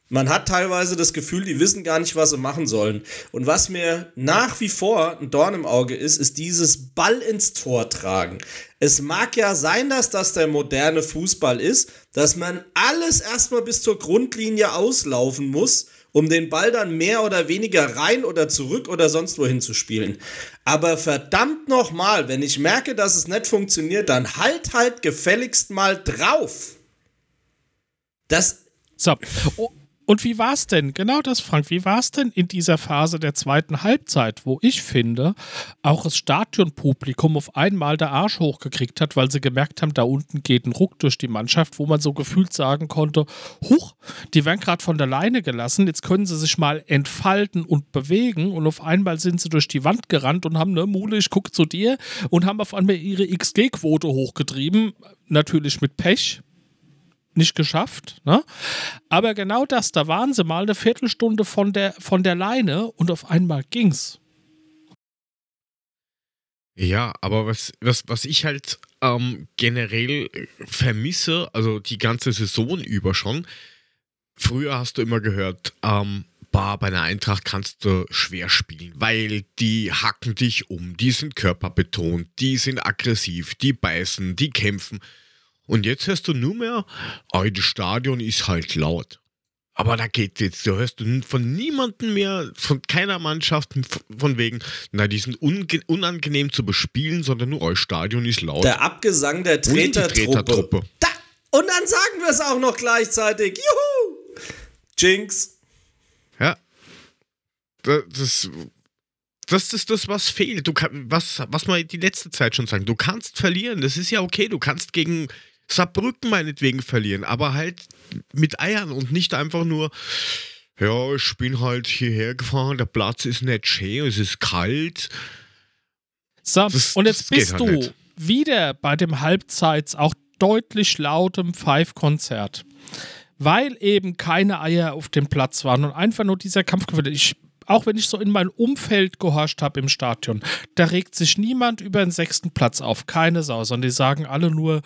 Man hat teilweise das Gefühl, die wissen gar nicht, was sie machen sollen. Und was mir nach wie vor ein Dorn im Auge ist, ist dieses Ball ins Tor tragen. Es mag ja sein, dass das der moderne Fußball ist, dass man alles erstmal bis zur Grundlinie auslaufen muss, um den Ball dann mehr oder weniger rein oder zurück oder sonst wohin zu spielen. Aber verdammt nochmal, wenn ich merke, dass es nicht funktioniert, dann halt halt gefälligst mal drauf. Das
So. Und wie war es denn? Genau das, Frank. Wie war es denn in dieser Phase der zweiten Halbzeit, wo ich finde, auch das Stadionpublikum auf einmal der Arsch hochgekriegt hat, weil sie gemerkt haben, da unten geht ein Ruck durch die Mannschaft, wo man so gefühlt sagen konnte, huch, die werden gerade von der Leine gelassen, jetzt können sie sich mal entfalten und bewegen und auf einmal sind sie durch die Wand gerannt und haben, ne, Mule, ich gucke zu dir und haben auf einmal ihre XG-Quote hochgetrieben, natürlich mit Pech, nicht geschafft. Ne? Aber genau das, da waren sie mal eine Viertelstunde von der, von der Leine und auf einmal ging's.
Ja, aber was, was, was ich halt ähm, generell vermisse, also die ganze Saison über schon, früher hast du immer gehört, ähm, bah, bei einer Eintracht kannst du schwer spielen, weil die hacken dich um, die sind körperbetont, die sind aggressiv, die beißen, die kämpfen. Und jetzt hörst du nur mehr, oh, das Stadion ist halt laut. Aber da geht jetzt, du hörst du von niemandem mehr, von keiner Mannschaft, von wegen, na, die sind unangenehm zu bespielen, sondern nur euer Stadion ist laut.
Der Abgesang der Tretertruppe. Da! Und dann sagen wir es auch noch gleichzeitig. Juhu! Jinx.
Ja. Da- Das, das ist das, was fehlt. Du kann, was, was wir die letzte Zeit schon sagen. Du kannst verlieren, das ist ja okay. Du kannst gegen Saarbrücken meinetwegen verlieren, aber halt mit Eiern und nicht einfach nur, ja, ich bin halt hierher gefahren, der Platz ist nicht schön, es ist kalt.
So,
Das-
und jetzt bist
halt
du
nicht.
wieder bei dem Halbzeits auch deutlich lautem Five-Konzert. Weil eben keine Eier auf dem Platz waren und einfach nur dieser Kampf gewinnt. Ich, auch wenn ich so in mein Umfeld gehorcht habe im Stadion, da regt sich niemand über den sechsten Platz auf. Keine Sau, sondern die sagen alle nur,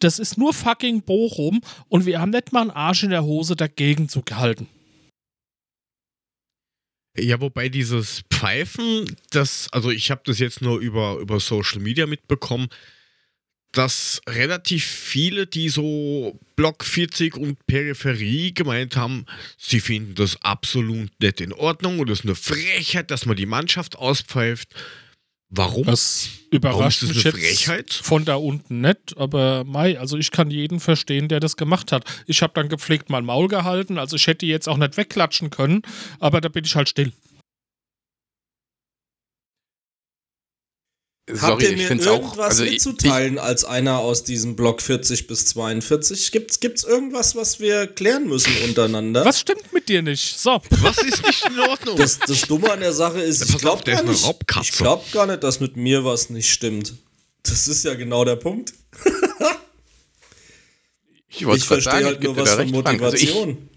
das ist nur fucking Bochum und wir haben nicht mal einen Arsch in der Hose dagegen zu halten.
Ja, wobei dieses Pfeifen, das, also ich habe das jetzt nur über, über Social Media mitbekommen, dass relativ viele, die so Block 40 und Peripherie gemeint haben, sie finden das absolut nicht in Ordnung und das ist eine Frechheit, dass man die Mannschaft auspfeift. Warum?
Das
Warum
überrascht
ist das
mich
Frechheit?
von da unten nicht, aber Mai, also ich kann jeden verstehen, der das gemacht hat. Ich habe dann gepflegt mein Maul gehalten, also ich hätte jetzt auch nicht wegklatschen können, aber da bin ich halt still.
Habt
Sorry,
ihr
ich
mir
es auch.
irgendwas
Also ich,
mitzuteilen als einer aus diesem Block 40 bis 42? Gibt's, gibt's irgendwas, was wir klären müssen untereinander?
Was stimmt mit dir nicht? So,
Was ist nicht in Ordnung?
Das, das Dumme an der Sache ist,
Ja,
ich glaube
auf, der
gar,
ist eine
nicht- ich glaub gar nicht, dass mit mir was nicht stimmt. Das ist ja genau der Punkt.
ich
Ich verstehe halt
ich
nur was von
Frank. Also ich,
Motivation.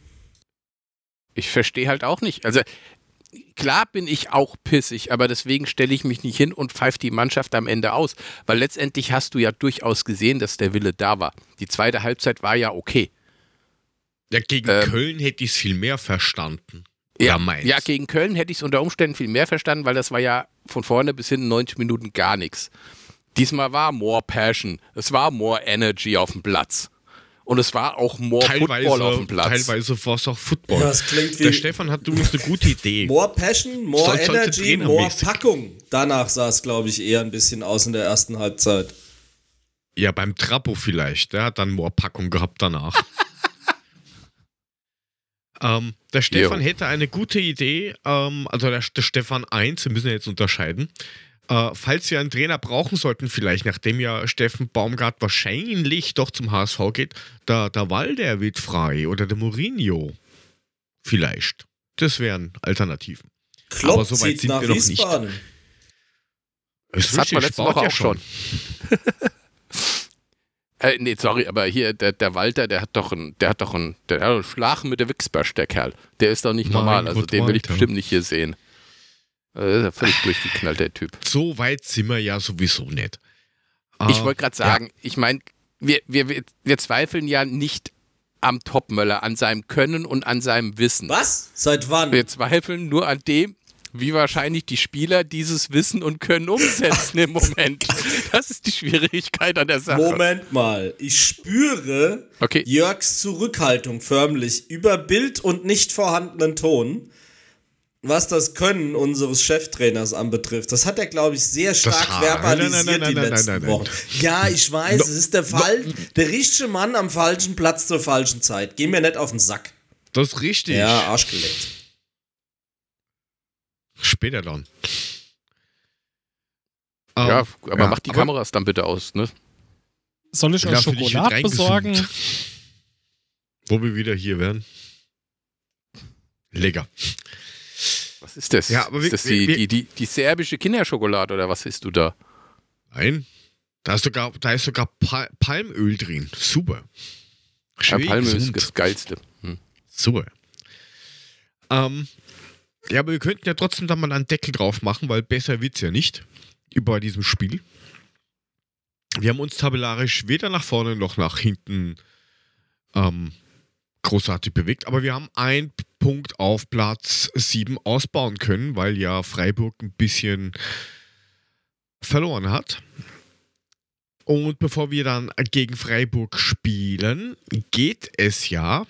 ich verstehe halt auch nicht. Also klar bin ich auch pissig, aber deswegen stelle ich mich nicht hin und pfeife die Mannschaft am Ende aus. Weil letztendlich hast du ja durchaus gesehen, dass der Wille da war. Die zweite Halbzeit war ja okay.
Ja, gegen
Ähm,
Köln hätte ich es viel mehr verstanden.
Ja, ja, gegen Köln hätte ich es unter Umständen viel mehr verstanden, weil das war ja von vorne bis hinten 90 Minuten gar nichts. Diesmal war more Passion, es war more Energy auf dem Platz. Und es war auch more Football auf dem Platz.
teilweise war es auch Football.
Ja, das klingt wie-
Der Stefan hat übrigens eine gute Idee. <laughs>
More Passion, more
Soll-
Energy, more. Packung. Danach sah es, glaube ich, eher ein bisschen aus in der ersten Halbzeit.
Ja, beim Trappo vielleicht. Der hat dann more Packung gehabt danach. <laughs> ähm, der Stefan
Jo.
hätte eine gute Idee. Ähm, also der, der Stefan 1, wir müssen ja jetzt unterscheiden. Äh, falls wir einen Trainer brauchen sollten, vielleicht, nachdem ja Steffen Baumgart wahrscheinlich doch zum HSV geht, der, der Walder wird frei oder der Mourinho. Vielleicht. Das wären Alternativen.
Klopp
Aber so weit sind
nach
wir noch nicht.
Wiesbaden.
Es
Das hat man letzte Woche auch schon. <laughs> Äh, nee, sorry, aber hier, der, der Walter, der hat doch ein, der hat doch ein, der hat einen Schlag mit der Wichsbärsch, der Kerl. Der ist doch nicht
Mein
normal, also
Gott,
den will ich
Walter.
bestimmt nicht hier sehen. Äh, ja völlig durchgeknallt, der Typ.
So weit sind wir ja sowieso nicht.
Ich
Äh,
wollte gerade sagen, ich meine, wir, wir, wir, wir zweifeln ja nicht am Topmöller, an seinem Können und an seinem Wissen.
Was? Seit wann?
Wir zweifeln nur an dem, wie wahrscheinlich die Spieler dieses Wissen und Können umsetzen im Moment. <laughs> Das ist die Schwierigkeit an der Sache.
Moment mal. Ich spüre
Okay.
Jörgs Zurückhaltung förmlich über Bild und nicht vorhandenen Ton, was das Können unseres Cheftrainers anbetrifft. Das hat er, glaube ich, sehr stark
ha-
verbalisiert
nein, nein, nein,
die
nein, nein,
letzten
nein, nein.
Wochen. Ja, ich weiß, es ist der Fall, der richtige Mann am falschen Platz zur falschen Zeit. Geh mir nicht auf den Sack.
Das ist richtig.
Ja, Arschgeleckt.
Später dann.
Ja,
Ähm,
aber
ja,
mach die
aber-
Kameras dann bitte aus, ne?
Soll ich
Ja,
euch
wird
Schokolade besorgen?
Wo wir wieder hier wären. Lecker.
Was ist das?
Ja, aber wir-
ist das die,
wir-
die, die, die serbische Kinderschokolade oder was isst du da?
Nein. Da ist sogar, da ist sogar Pa- Palmöl drin. Super.
Ja, Palme ist das Geilste. Hm.
Super. Ähm, ja, aber wir könnten ja trotzdem da mal einen Deckel drauf machen, weil besser wird's ja nicht über diesem Spiel. Wir haben uns tabellarisch weder nach vorne noch nach hinten ähm, großartig bewegt, aber wir haben einen Punkt auf Platz 7 ausbauen können, weil ja Freiburg ein bisschen verloren hat. Und bevor wir dann gegen Freiburg spielen, geht es ja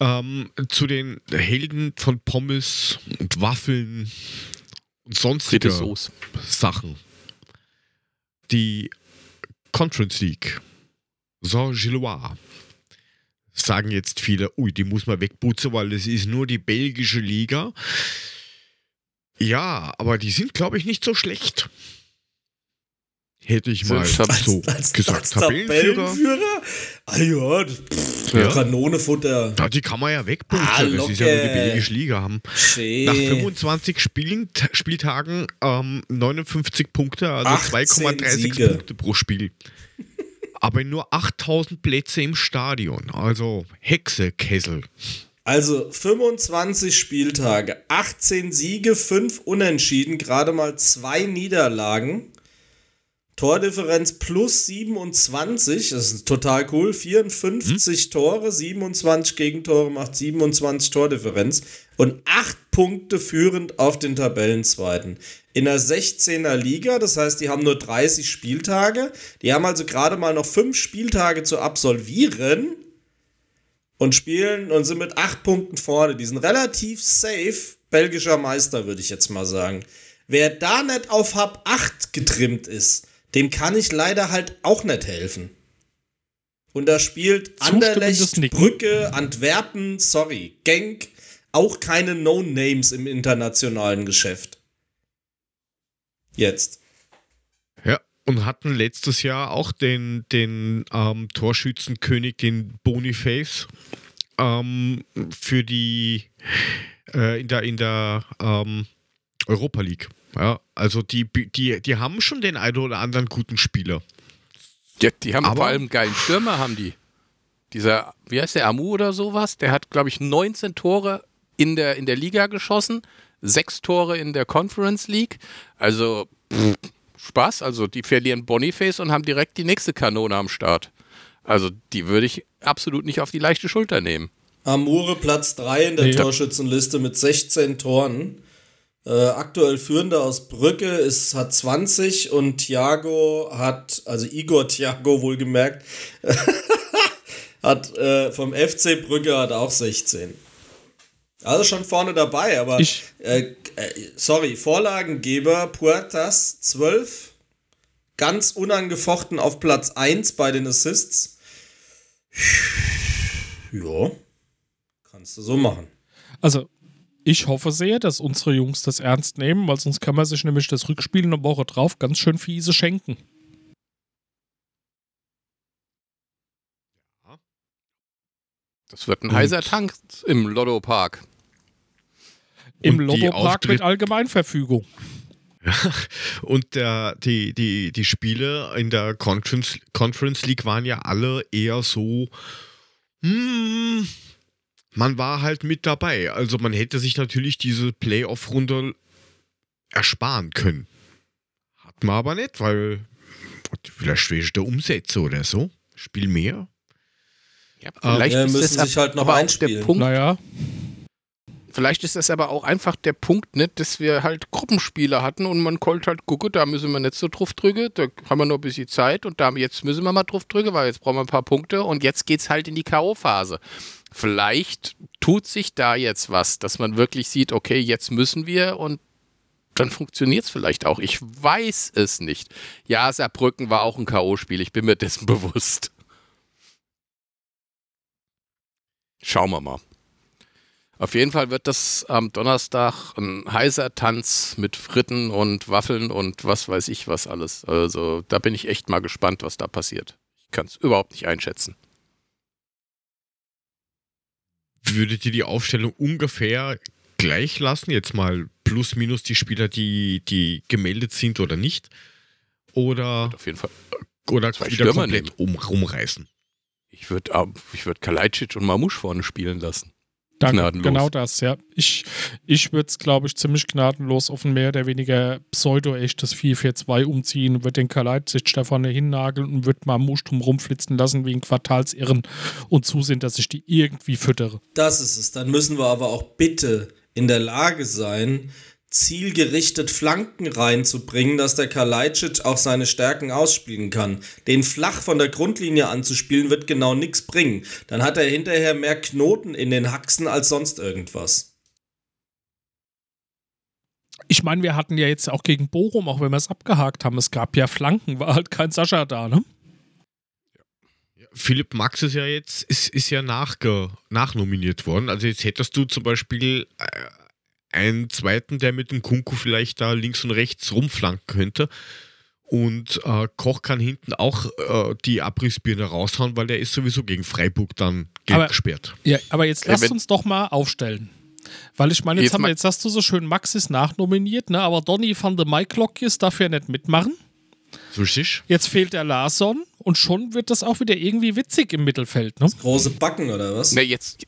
ähm, zu den Helden von Pommes und Waffeln und sonstiger
Soße.
Sachen. Die Conference League. Saint-Gillois. Sagen jetzt viele, ui, die muss man wegputzen, weil es ist nur die belgische Liga. Ja, aber die sind, glaube ich, nicht so schlecht. Hätte ich
So,
mal so
als,
gesagt.
als
Tabellenführer.
Tabellenführer? Ah ja, das, pff,
Ja.
Kanonenfutter.
Ja, die kann man ja wegputzen.
Ah,
das ist ja nur die belgische Liga haben.
Schön.
Nach 25 Spielen, T- Spieltagen ähm, 59 Punkte, also
18
2,36
Siege.
Punkte pro Spiel. Aber nur 8000 Plätze im Stadion. Also Hexekessel.
Also 25 Spieltage, 18 Siege, 5 Unentschieden, gerade mal zwei Niederlagen. Tordifferenz plus 27, das ist total cool. 54 Tore, 27 Gegentore macht 27 Tordifferenz und 8 Punkte führend auf den Tabellenzweiten. In der 16er Liga, das heißt, die haben nur 30 Spieltage. Die haben also gerade mal noch 5 Spieltage zu absolvieren und spielen und sind mit 8 Punkten vorne. Die sind relativ safe. Belgischer Meister, würde ich jetzt mal sagen. Wer da nicht auf Hab 8 getrimmt ist, dem kann ich leider halt auch nicht helfen. Und da spielt Anderlecht. Brücke, Antwerpen, sorry, Genk, auch keine No-Names im internationalen Geschäft. Jetzt.
Ja. Und hatten letztes Jahr auch den, den ähm, Torschützenkönig, den Boniface, ähm, für die äh, in der, in der ähm, Europa League. Ja, also die, die, die haben schon den einen oder anderen guten Spieler.
Ja, die haben
Aber-
vor allem einen geilen Stürmer, haben die. Dieser, wie heißt der, Amu oder sowas? Der hat, glaube ich, 19 Tore in der, in der Liga geschossen, sechs Tore in der Conference League. Also pff, Spaß. Also die verlieren Boniface und haben direkt die nächste Kanone am Start. Also die würde ich absolut nicht auf die leichte Schulter nehmen.
Amure Platz 3 in der
Nee.
Torschützenliste mit 16 Toren. Äh, aktuell führender aus Brücke ist, hat 20 und Thiago hat, also Igor Thiago wohlgemerkt, <laughs> hat äh, vom FC Brücke hat auch 16. Also schon vorne dabei, aber
Ich-
äh, äh, sorry, Vorlagengeber Puertas 12, ganz unangefochten auf Platz 1 bei den Assists. Ja, kannst du so machen.
Also, ich hoffe sehr, dass unsere Jungs das ernst nehmen, weil sonst kann man sich nämlich das Rückspiel eine Woche drauf ganz schön fiese schenken.
Das wird ein
Und-
heißer Tank im Lotto Park.
Im
Und die
Lotto-Park mit Allgemeinverfügung.
Und der, die, die, die Spiele in der Conference, Conference League waren ja alle eher so, hm, man war halt mit dabei. Also man hätte sich natürlich diese Playoff-Runde ersparen können. Hat man aber nicht, weil vielleicht wegen der Umsätze oder so. Spiel mehr.
Ja,
Ah,
vielleicht ist
müssen
das
sich halt noch
aber auch der
einspielen.
Punkt,
Naja,
Vielleicht ist das aber auch einfach der Punkt, nicht, dass wir halt Gruppenspiele hatten und man konnte halt gucken, da müssen wir nicht so drauf drücken, da haben wir noch ein bisschen Zeit und da jetzt müssen wir mal drauf drücken, weil jetzt brauchen wir ein paar Punkte und jetzt geht's halt in die K.O.-Phase. Vielleicht tut sich da jetzt was, dass man wirklich sieht, okay, jetzt müssen wir und dann funktioniert es vielleicht auch. Ich weiß es nicht. Ja, Saarbrücken war auch ein K.O.-Spiel, ich bin mir dessen <laughs> bewusst. Schauen wir mal. Auf jeden Fall wird das am Donnerstag ein heißer Tanz mit Fritten und Waffeln und was weiß ich was alles. Also da bin ich echt mal gespannt, was da passiert. Ich kann es überhaupt nicht einschätzen.
Würdet ihr die Aufstellung ungefähr gleich lassen? Jetzt mal plus minus die Spieler, die, die gemeldet sind oder nicht? Oder,
Auf jeden Fall.
oder
Zwei
wieder
Stürmer
komplett um, rumreißen?
Ich würde ich würd Kalajdzic und Mamouche vorne spielen lassen.
danke.
Gnadenlos.
Genau das, ja. Ich, ich würde es, glaube ich, ziemlich gnadenlos auf ein mehr oder weniger pseudo-echtes 4-4-2 umziehen, würde den Kalajdzic da vorne hinnageln und würde mal Musch drum rumflitzen lassen wie ein Quartalsirren und zusehen, dass ich die irgendwie füttere.
Das ist es. Dann müssen wir aber auch bitte in der Lage sein, zielgerichtet Flanken reinzubringen, dass der Kalajdzic auch seine Stärken ausspielen kann. Den flach von der Grundlinie anzuspielen, wird genau nichts bringen. Dann hat er hinterher mehr Knoten in den Haxen als sonst irgendwas.
Ich meine, wir hatten ja jetzt auch gegen Bochum, auch wenn wir es abgehakt haben, es gab ja Flanken, war halt kein Sascha da, ne?
Philipp Max ist ja jetzt, ist, ist ja nachge, nachnominiert worden. Also jetzt hättest du zum Beispiel äh, einen zweiten, der mit dem Kunku vielleicht da links und rechts rumflanken könnte. Und äh, Koch kann hinten auch äh, die Abrissbirne raushauen, weil der ist sowieso gegen Freiburg dann gelb
Aber-
gesperrt.
Ja, aber jetzt
Ja,
lasst
wenn-
uns doch mal aufstellen. Weil ich meine, jetzt,
Jetzt
haben wir, jetzt hast du so schön Maxis nachnominiert, ne? aber Donny van de Maiklokjes darf ja nicht mitmachen.
So richtig?
Jetzt fehlt der Larson und schon wird das auch wieder irgendwie witzig im Mittelfeld. Ne?
Große Backen oder was?
Ne, jetzt,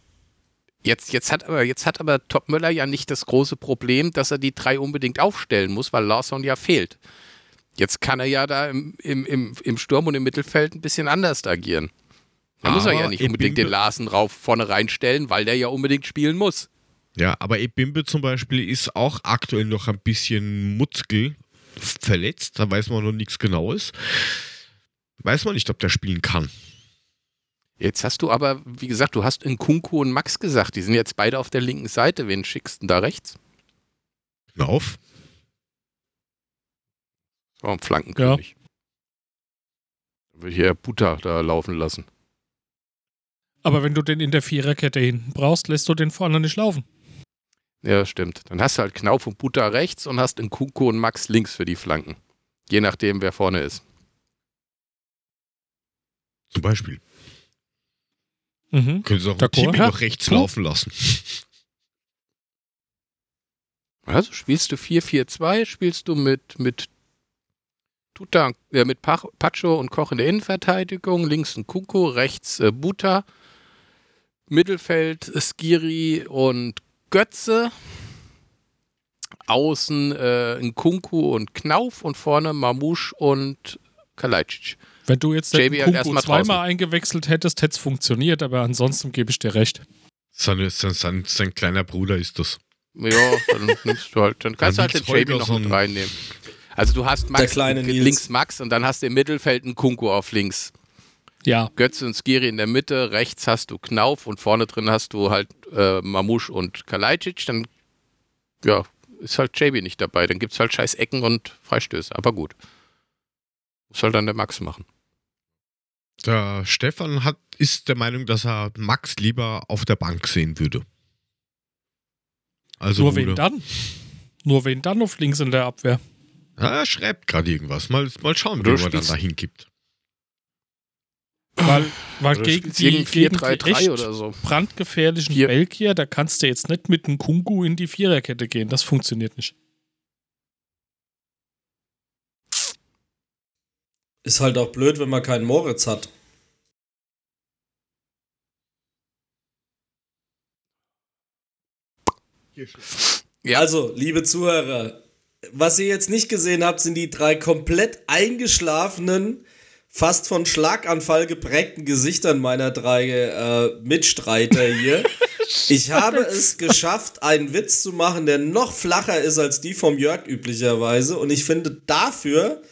jetzt, jetzt, hat aber, jetzt hat aber Topmöller ja nicht das große Problem, dass er die drei unbedingt aufstellen muss, weil Larsson ja fehlt. Jetzt kann er ja da im, im, im, im Sturm und im Mittelfeld ein bisschen anders agieren. Da muss er ja nicht unbedingt
Ebimbe-
den Larsen rauf vorne reinstellen, weil der ja unbedingt spielen muss.
Ja, aber Ebimbe zum Beispiel ist auch aktuell noch ein bisschen Muskel verletzt. Da weiß man noch nichts Genaues. Weiß man nicht, ob der spielen kann.
Jetzt hast du aber, wie gesagt, du hast in Kunku und Max gesagt, die sind jetzt beide auf der linken Seite. Wen schickst du da rechts?
Lauf.
So, ein Flankenkönig. Da würde ich ja Butter da laufen lassen.
Aber wenn du den in der Viererkette hinten brauchst, lässt du den vorne nicht laufen.
Ja, stimmt. Dann hast du halt Knauf und Butter rechts und hast in Kunku und Max links für die Flanken. Je nachdem, wer vorne ist.
Zum Beispiel.
Mhm.
Können Sie auch. Timmy
Ja.
noch rechts
Ja.
laufen lassen.
Also spielst du 4-4-2, spielst du mit, mit Tuta, äh, mit Pach, Pacho und Koch in der Innenverteidigung, links ein Kunku, rechts äh, Buta, Mittelfeld Skiri und Götze, außen äh, ein Kunku und Knauf und vorne Mamouche und Kalajdzic.
Wenn du jetzt den
halt
Kunku zweimal
draußen.
eingewechselt hättest, hätte es funktioniert, aber ansonsten gebe ich dir recht.
Sein, sein, sein, sein kleiner Bruder ist das.
Ja, dann nimmst du halt, dann kannst du halt den JB noch mit reinnehmen. Also du hast Max links Max und dann hast du im Mittelfeld einen Kunku auf links.
Ja,
Götze und Skiri in der Mitte, rechts hast du Knauf und vorne drin hast du halt äh, Mamouche und Kalajdzic, dann ja, ist halt JB nicht dabei. Dann gibt es halt scheiß Ecken und Freistöße. Aber gut. Muss halt dann der Max machen.
Der Stefan hat, ist der Meinung, dass er Max lieber auf der Bank sehen würde. Also
nur wen
Bruder.
dann? Nur wen dann auf links in der Abwehr?
Ja, er schreibt gerade irgendwas. Mal, mal schauen, wie man dann
spielst-
dahin gibt.
Weil, weil
Oder
gegen die,
irgendein
gegen die
4-3-3
echt
oder so.
brandgefährlichen
Vier-
Belgier, da kannst du jetzt nicht mit einem Kungu in die Viererkette gehen. Das funktioniert nicht.
Ist halt auch blöd, wenn man keinen Moritz hat.
Ja.
Also, liebe Zuhörer, was ihr jetzt nicht gesehen habt, sind die drei komplett eingeschlafenen, fast von Schlaganfall geprägten Gesichtern meiner drei äh, Mitstreiter hier. <laughs> Ich habe es geschafft, einen Witz zu machen, der noch flacher ist als die vom Jörg üblicherweise. Und ich finde, dafür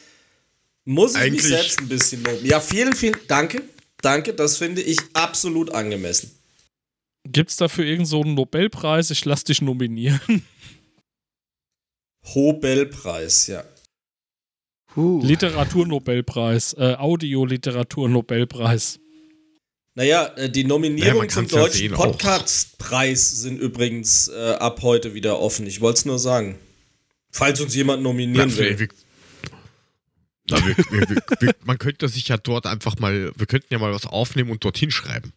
muss ich mich
Eigentlich-
selbst ein bisschen loben. Ja, vielen, vielen Danke. Danke, das finde ich absolut angemessen.
Gibt es dafür irgendeinen so einen Nobelpreis? Ich lass dich nominieren.
Hobelpreis, ja.
Puh.
Literaturnobelpreis, äh, Audioliteraturnobelpreis.
Naja, äh, die Nominierung
Naja,
zum
ja
Deutschen
auch.
Podcastpreis sind übrigens äh, ab heute wieder offen. Ich wollte es nur sagen. Falls uns jemand nominieren
Na,
will.
Wir, na, wir, wir, wir, wir, man könnte sich ja dort einfach mal, wir könnten ja mal was aufnehmen und dorthin schreiben.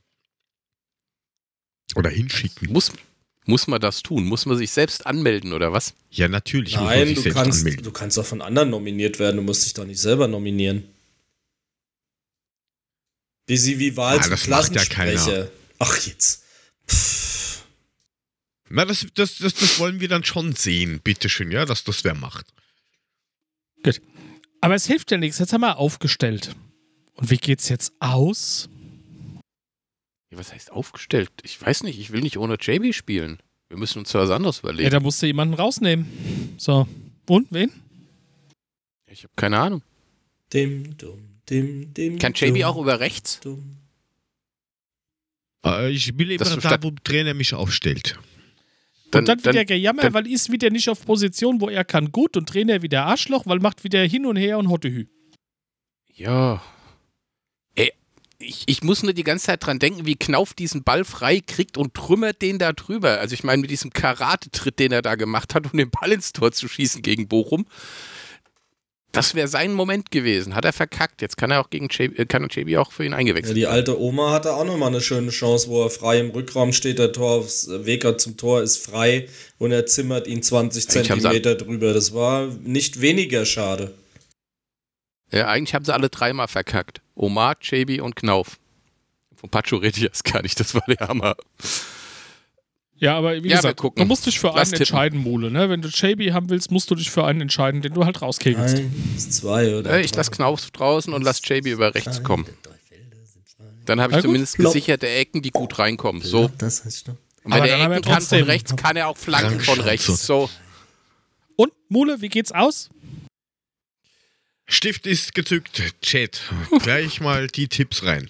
Oder hinschicken.
Muss, muss man das tun? Muss man sich selbst anmelden oder was?
Ja, natürlich muss man
Nein,
sich
du
selbst
kannst,
anmelden.
du kannst auch von anderen nominiert werden. Du musst dich doch nicht selber nominieren. Wie sie wie Wahl
Ah,
zum
das macht ja
Klassensprecher. Ach, jetzt. Pff.
Na, das, das, das, das wollen wir dann schon sehen, bitteschön, ja, dass das wer macht.
Aber es hilft ja nichts. Jetzt haben wir aufgestellt. Und wie geht's jetzt aus?
Ja, was heißt aufgestellt? Ich weiß nicht, ich will nicht ohne JB spielen. Wir müssen uns was anderes
Ja,
überlegen.
da musst du jemanden rausnehmen. So. Und wen?
ich habe keine Ahnung.
Dim, dum, dim, dim,
Kann JB
dum,
auch über rechts?
dum.
Äh, ich will immer da, wo der Trainer mich aufstellt.
Dann,
und dann,
dann,
wieder Gejammer,
dann-
weil ist wieder nicht auf Position, wo er kann gut und Trainer wieder Arschloch, weil macht wieder hin und her und Hottehü.
Ja. Ey, ich, ich muss nur die ganze Zeit dran denken, wie Knauf diesen Ball frei kriegt und trümmert den da drüber. Also ich meine, mit diesem Karate-Tritt, den er da gemacht hat, um den Ball ins Tor zu schießen gegen Bochum. Das wäre sein Moment gewesen. Hat er verkackt. Jetzt kann er auch gegen JB, äh, kann JB auch für ihn
Ja,
eingewechselt
die
werden.
alte Oma hatte auch nochmal eine schöne Chance, wo er frei im Rückraum steht. Der Tor aufs Weg zum Tor ist frei und er zimmert ihn 20
Eigentlich
Zentimeter drüber. Das war nicht weniger schade.
Ja, eigentlich haben sie alle dreimal verkackt. Omar, JB und Knauf. Von Pacho rede ich erst gar nicht. Das war der Hammer.
Ja, aber wie
Ja,
gesagt,
gucken.
du musst dich für
Lass
einen
tippen.
entscheiden, Mule. Ne? Wenn du JB haben willst, musst du dich für einen entscheiden, den du halt rauskegelst.
Eins, zwei oder
Äh, ich lasse Knauf draußen und lasse JB über rechts kommen. Dann habe ich
Na gut.
zumindest
Plopp.
gesicherte Ecken, die gut reinkommen. So.
Das heißt doch.
Und wenn
Aber
er Ecken kann von rechts, kann er auch Flanken von rechts. So.
Und, Mule, wie geht's aus?
Stift ist gezückt. Chat. Gleich mal die Tipps rein.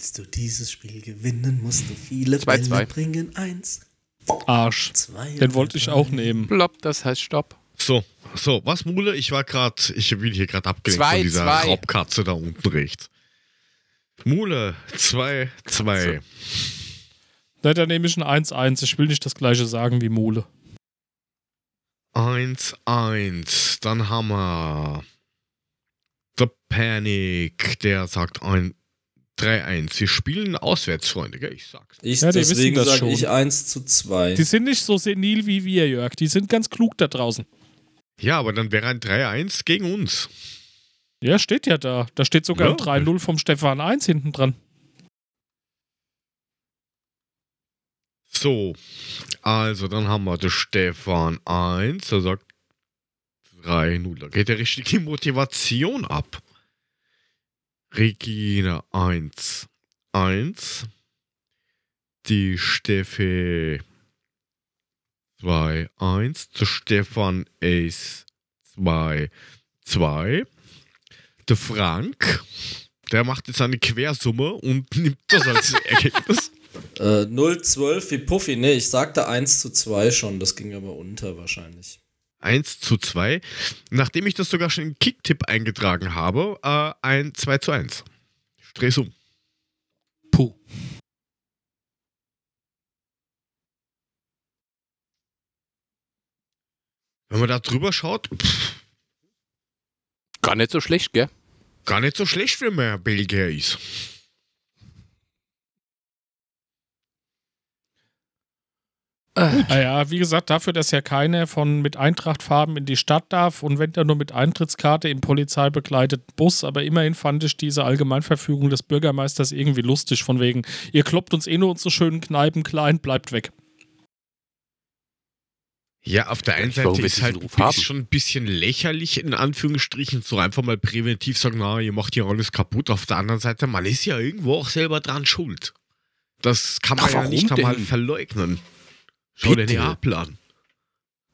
Willst du dieses Spiel gewinnen, musst du viele
Zwei,
Bälle
zwei.
bringen. Eins,
Arsch.
zwei.
Den wollte ich auch nehmen.
Plopp, das heißt Stopp.
So, so, was Mule? Ich war gerade, ich bin hier gerade abgelenkt
Zwei,
von dieser
zwei.
Raubkatze da unten rechts. Mule, 2, 2.
Ne, dann nehme ich ein 1-1. Ich will nicht das gleiche sagen wie Mule.
1, 1. Dann haben wir The Panic, der sagt ein 3-1. Wir spielen auswärts, Freunde, gell? Ich sag's.
Ich,
Ja, die
deswegen
das
sage
schon.
ich 1 zu 2.
Die sind nicht so senil wie wir, Jörg. Die sind ganz klug da draußen.
Ja, aber dann wäre ein 3-1 gegen uns.
Ja, steht ja da. Da steht sogar
Ja.
ein 3-0 vom Stefan 1 hinten dran.
So, also dann haben wir den Stefan 1, der sagt 3-0. Da geht der richtige Motivation ab. Regina 1, 1. Die Steffi 2, 1. Der Stefan Ace 2, 2. Der Frank, der macht jetzt eine Quersumme und <laughs> nimmt das als <laughs> Ergebnis.
Äh, 0-12 wie Puffy. Nee, ich sagte 1 zu 2 schon. Das ging aber unter wahrscheinlich.
1 zu 2. Nachdem ich das sogar schon in Kicktipp eingetragen habe, äh, ein 2 zu 1. Ich dreh's um.
Puh.
Wenn man da drüber schaut, pff,
Gar nicht so schlecht, gell?
gar nicht so schlecht, wenn man Belgier ist.
Naja, wie gesagt, dafür, dass ja keiner von mit Eintrachtfarben in die Stadt darf und wenn der nur mit Eintrittskarte im polizeibegleiteten Bus, aber immerhin fand ich diese Allgemeinverfügung des Bürgermeisters irgendwie lustig, von wegen, ihr kloppt uns eh nur unsere schönen Kneipen klein, bleibt weg.
Ja, auf der einen Seite ist halt ist schon ein bisschen lächerlich, in Anführungsstrichen, so einfach mal präventiv sagen, na, ihr macht hier alles kaputt. Auf der anderen Seite, man ist ja irgendwo auch selber dran schuld. Das kann man
Ach,
ja nicht einmal verleugnen. Schau dir
Bitte.
Neapel an.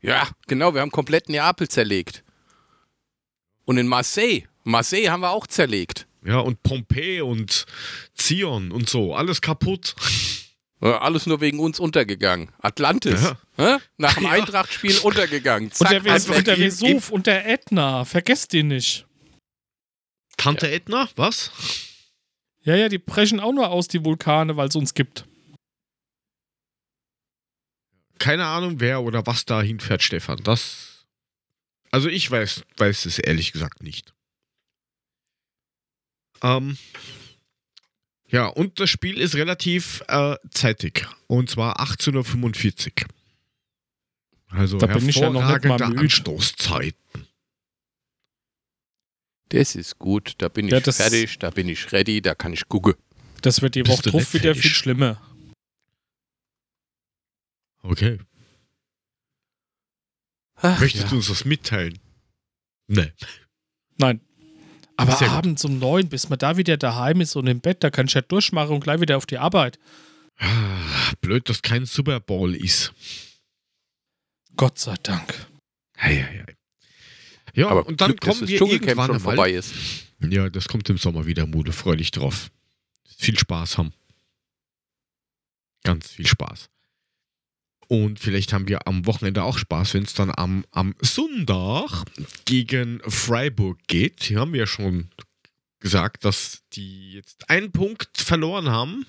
Ja, genau, wir haben komplett Neapel zerlegt. Und in Marseille, Marseille haben wir auch zerlegt.
Ja, und Pompeii und Zion und so, alles kaputt.
Ja, alles nur wegen uns untergegangen. Atlantis.
Ja.
Hä? Nach dem
Ja.
Eintracht-Spiel untergegangen.
Und
Zack,
der, Ves und der. Vesuv und der Ätna, vergesst die nicht.
Tante Edna, was?
Ja, ja, die brechen auch nur aus, die Vulkane, weil es uns gibt.
Keine Ahnung, wer oder was da hinfährt, Stefan. Das. Also ich weiß, weiß es ehrlich gesagt nicht. Ähm. Ja, und das Spiel ist relativ äh, zeitig. Und zwar 18.45 Uhr. Also
Da bin ich ja noch nicht mal müde.
Anstoßzeit.
Das ist gut, da bin ich
Ja, das-
fertig, da bin ich ready, da kann ich gucken.
Das wird die Woche drauf wieder
fertig?
viel schlimmer.
Okay.
Ach,
Möchtest
ja.
du uns das mitteilen? Ne.
Nein. Aber
Sehr gut.
abends um neun, bis man da wieder daheim ist und im Bett, da kann ich ja durchmachen und gleich wieder auf die Arbeit.
Ah, Blöd, dass kein Super Bowl ist.
Gott sei Dank.
Hei, hei, hei. Ja,
Aber
und dann
Glück, dass
kommen
das
wir
Dschungelcamp
irgendwann
schon vorbei ist.
Ja, das kommt im Sommer wieder, Mude. Freu dich drauf. Viel Spaß haben. Ganz viel Spaß. Und vielleicht haben wir am Wochenende auch Spaß, wenn es dann am, am Sonntag gegen Freiburg geht. Hier haben wir ja schon gesagt, dass die jetzt einen Punkt verloren haben.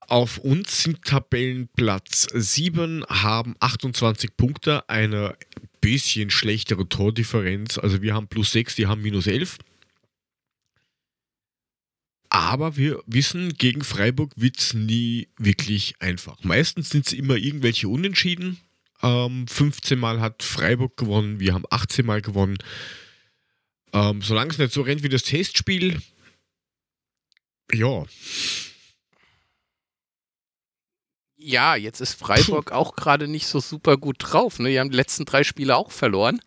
Auf uns sind Tabellenplatz 7, haben 28 Punkte, eine bisschen schlechtere Tordifferenz. Also wir haben plus 6, die haben minus 11. Aber wir wissen, gegen Freiburg wird es nie wirklich einfach. Meistens sind es immer irgendwelche Unentschieden. Ähm, 15 Mal hat Freiburg gewonnen, wir haben 18 Mal gewonnen. Ähm, solange es nicht so rennt wie das Testspiel, ja,
Ja, jetzt ist Freiburg auch gerade nicht so super gut drauf. Ne? Die haben die letzten drei Spiele auch verloren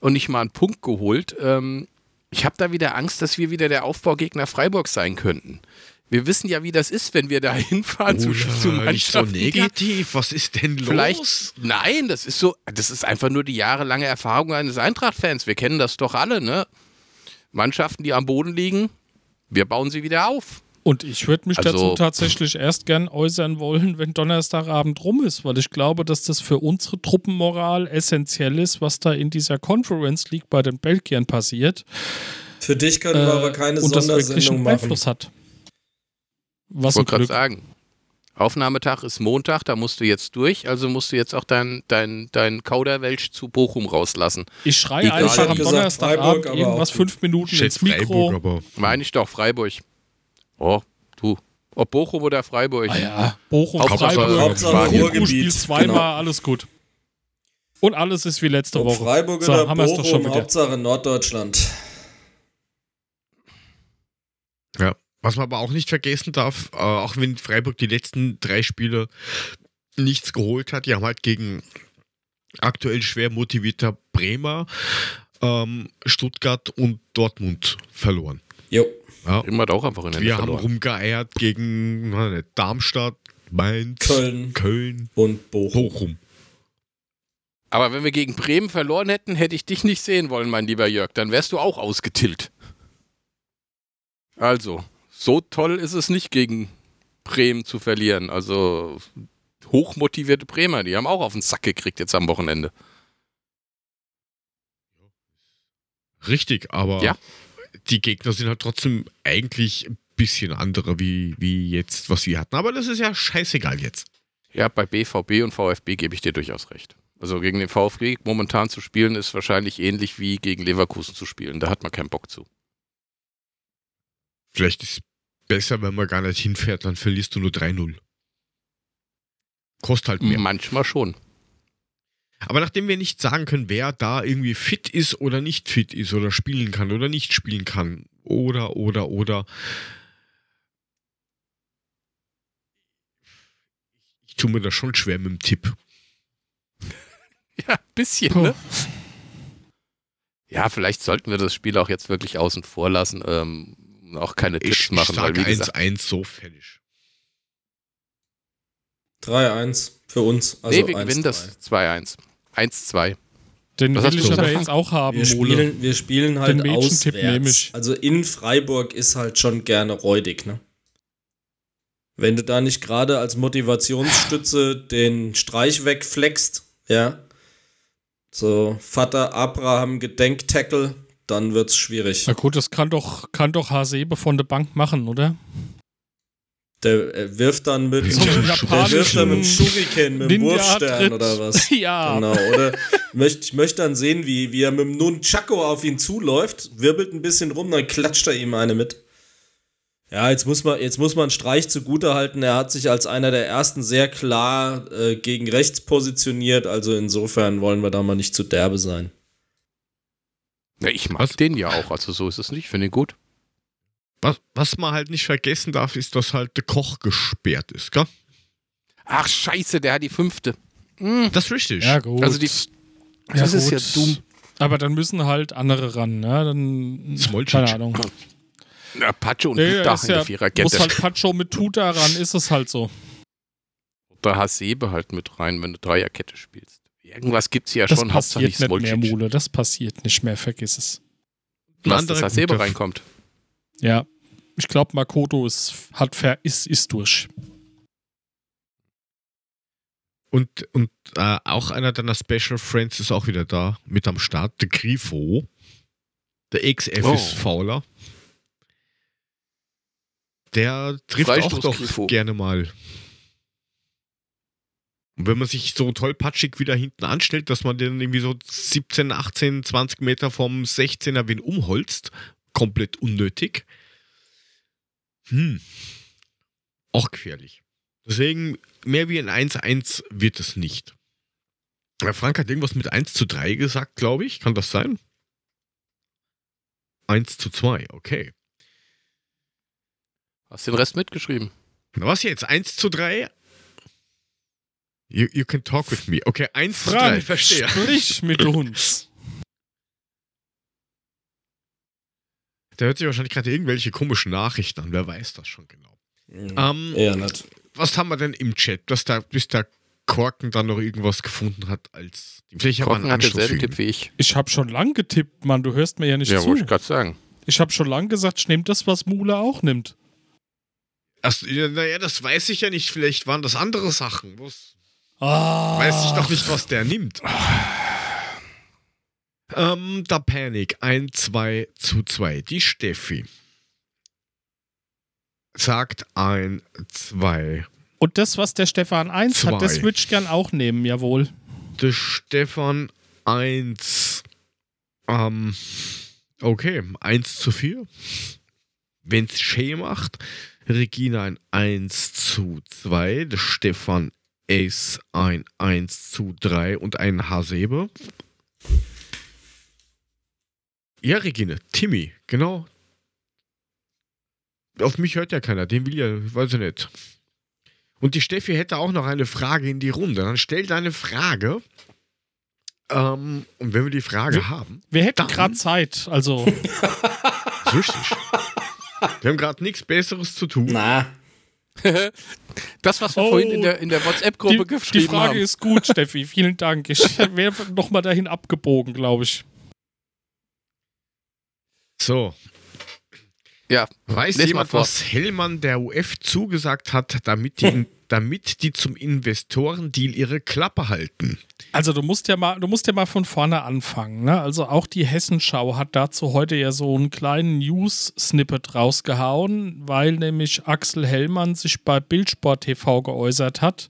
und nicht mal einen Punkt geholt. Ähm, ich habe da wieder Angst, dass wir wieder der Aufbaugegner Freiburg sein könnten. Wir wissen ja, wie das ist, wenn wir da <laughs> hinfahren zu, zu
Oder nicht so
Mannschaften,
negativ. Was ist denn los?
Vielleicht, nein, das ist so, das ist einfach nur die jahrelange Erfahrung eines Eintracht-Fans. Wir kennen das doch alle, ne? Mannschaften, die am Boden liegen, wir bauen sie wieder auf.
Und ich würde mich
Also-
dazu tatsächlich erst gern äußern wollen, wenn Donnerstagabend rum ist, weil ich glaube, dass das für unsere Truppenmoral essentiell ist, was da in dieser Conference League bei den Belgiern passiert.
Für dich können wir aber keine
Äh, und das wirklich
Sondersendung
einen
machen.
Einfluss hat.
Ich
Was ein
wollte gerade sagen. Aufnahmetag ist Montag, da musst du jetzt durch, also musst du jetzt auch dein, dein, dein Kauderwelsch zu Bochum rauslassen.
Ich schreie
Egal.
einfach
Ich
am Donnerstagabend irgendwas fünf Minuten ins
Schätzt Freiburg,
Mikro.
aber
Meine ich doch, Freiburg. Oh, du. Ob Bochum oder Freiburg.
Ah ja, Bochum,
Hauptsache-
Freiburg,
Hauptsache.
Ruhrgebiet zweimal,
Genau.
alles gut. Und alles ist wie letzte
Ob
Woche.
Freiburg
So,
oder
haben wir's doch schon
Bochum,
wieder.
Hauptsache Norddeutschland.
Was man aber auch nicht vergessen darf, äh, auch wenn Freiburg die letzten drei Spiele nichts geholt hat, die haben halt gegen aktuell schwer motivierter Bremer, ähm, Stuttgart und Dortmund verloren.
Jo.
Ja.
Bremen hat auch einfach in der
Wir haben
verloren.
rumgeeiert gegen nicht, Darmstadt, Mainz,
Köln
Köln,
und Bochum.
Bochum.
Aber wenn wir gegen Bremen verloren hätten, hätte ich dich nicht sehen wollen, mein lieber Jörg. Dann wärst du auch ausgetillt. Also, so toll ist es nicht, gegen Bremen zu verlieren. Also, hochmotivierte Bremer, die haben auch auf den Sack gekriegt jetzt am Wochenende.
Richtig, aber
Ja.
Die Gegner sind halt trotzdem eigentlich ein bisschen andere wie, wie jetzt, was wir hatten. Aber das ist ja scheißegal jetzt.
Ja, bei BVB und VfB gebe ich dir durchaus recht. Also gegen den VfB momentan zu spielen, ist wahrscheinlich ähnlich wie gegen Leverkusen zu spielen. Da hat man keinen Bock zu.
Vielleicht ist es besser, wenn man gar nicht hinfährt, dann verlierst du nur 3-0. Kostet halt mehr.
Manchmal schon.
Aber nachdem wir nicht sagen können, wer da irgendwie fit ist oder nicht fit ist oder spielen kann oder nicht spielen kann oder, oder, oder. Ich tue mir da schon schwer mit dem Tipp. <laughs>
Ja, ein bisschen,
Puh.
ne? Ja, vielleicht sollten wir das Spiel auch jetzt wirklich außen vor lassen. Ähm, und auch keine Tipps
Ich, ich
machen, weil
sage
wie gesagt,
1-1 so fertig.
3-1 für uns. Also
nee, wir
1-3.
gewinnen das 2-1. 1-2.
Den
Was
will ich aber jetzt auch haben,
Wir spielen, wir spielen halt
Den
auswärts. Also in Freiburg ist halt schon gerne räudig, ne? Wenn du da nicht gerade als Motivationsstütze den Streich wegflext, ja, so Vater Abraham Gedenktackle, dann wird's schwierig.
Na gut, das kann doch, kann doch Hasebe von der Bank machen, oder?
Der äh, wirft dann mit,
So
der wirft dann mit dem Shuriken, mit dem Wurfstern oder was. <laughs>
ja.
Genau, oder möcht, ich möchte dann sehen, wie, wie er mit dem Nunchako auf ihn zuläuft, wirbelt ein bisschen rum, dann klatscht er ihm eine mit. Ja, jetzt muss man, jetzt muss man Streich zugutehalten, er hat sich als einer der ersten sehr klar äh, gegen rechts positioniert, also insofern wollen wir da mal nicht zu derbe sein.
Ja, ich mag
Was?
den ja auch, also so ist es nicht. Finde ihn gut.
Was, was man halt nicht vergessen darf, ist, dass halt der Koch gesperrt ist, gell?
Ach, scheiße, der hat die fünfte. Hm.
Das ist richtig.
Ja, gut.
Also die- das ist ja dumm.
Aber dann müssen halt andere ran, ne? Dann,
Smolcic.
keine Ahnung.
Ja, Pacho und
Nee,
Tuta
ist
in der
ja, muss
Viererkette.
halt Pacho mit Tuta ran, ist es halt so.
Da Hasebe halt mit rein, wenn du Dreierkette spielst. Irgendwas gibt's ja
Das
schon,
passiert
nicht
nicht mehr,
Smolcic.
Mule. Das passiert nicht mehr, vergiss es.
Was, dass Hasebe reinkommt.
Ja. Ich glaube, Makoto ist, hat ver, ist, ist durch.
Und, und äh, auch einer deiner Special Friends ist auch wieder da, mit am Start, der Grifo. Der XF
Oh.
ist Fauler. Der trifft auch
Freistoß
doch
Grifo.
gerne mal. Und wenn man sich so tollpatschig wieder hinten anstellt, dass man den irgendwie so 17, 18, 20 Meter vom 16er wen umholzt, komplett unnötig. Hm. Auch gefährlich. Deswegen, mehr wie ein 1-1 wird es nicht. Frank hat irgendwas mit 1 zu 3 gesagt, glaube ich. Kann das sein? 1 zu 2, okay.
Hast den Rest mitgeschrieben?
Na, Was jetzt? 1 zu 3? You, you can talk with me. Okay, 1 zu 3,
Frank,
verstehe.
sprich mit uns.
Der hört sich wahrscheinlich gerade irgendwelche komischen Nachrichten an. Wer weiß das schon genau. Ähm,
Eher nicht.
was haben wir denn im Chat, dass da, bis der Korken dann noch irgendwas gefunden hat als. Vielleicht haben wir
Korken
einen
hat denselben. Tipp wie ich.
Ich habe schon lang getippt, Mann. Du hörst mir ja nicht
Ja,
zu.
wollte ich gerade sagen.
Ich habe schon lang gesagt, ich nehme das, was Mule auch nimmt.
Ja, naja, das weiß ich ja nicht. Vielleicht waren das andere Sachen. Was,
Ah.
weiß ich doch nicht, was der nimmt. Ähm, da Panik. 1, 2 zu 2. Die Steffi sagt 1, 2.
Und das, was der Stefan 1 hat, das würde ich gern auch nehmen, jawohl.
Der Stefan 1. Ähm, okay, 1 zu 4. Wenn's Shay macht. Regina ein 1 zu 2. Der Stefan Ace ein 1 zu 3 und ein Hasebe. Ja, Regine, Timmy, genau. auf mich hört ja keiner, den will ja, weiß ich nicht. Und die Steffi hätte auch noch eine Frage in die Runde. Dann stell deine Frage. Ähm, und wenn wir die Frage
Wir-
haben,
Wir hätten gerade Zeit, also <laughs>
richtig. wir haben gerade nichts Besseres zu tun.
Na, <laughs>
Das, was wir
Oh,
vorhin in der, in der
die,
WhatsApp-Gruppe
die
geschrieben
Frage
haben.
ist gut, Steffi, vielen Dank. Ich <laughs> wäre nochmal dahin abgebogen, glaube ich.
So,
ja,
weiß jemand, was Hellmann der UF zugesagt hat, damit die, damit die zum Investorendeal ihre Klappe halten?
Also du musst ja mal, du musst ja mal von vorne anfangen. Ne? Also auch die Hessenschau hat dazu heute ja so einen kleinen News-Snippet rausgehauen, weil nämlich Axel Hellmann sich bei Bildsport TV geäußert hat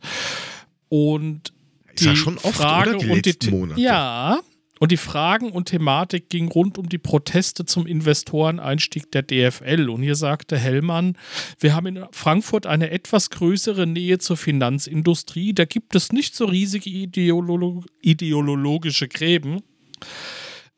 und
Ist ja schon oft,
Frage
oder? Die
und The-
Monate.
Ja. Und die Fragen und Thematik ging rund um die Proteste zum Investoreneinstieg der DFL. Und hier sagte Hellmann, wir haben in Frankfurt eine etwas größere Nähe zur Finanzindustrie. Da gibt es nicht so riesige ideolo ideologische Gräben.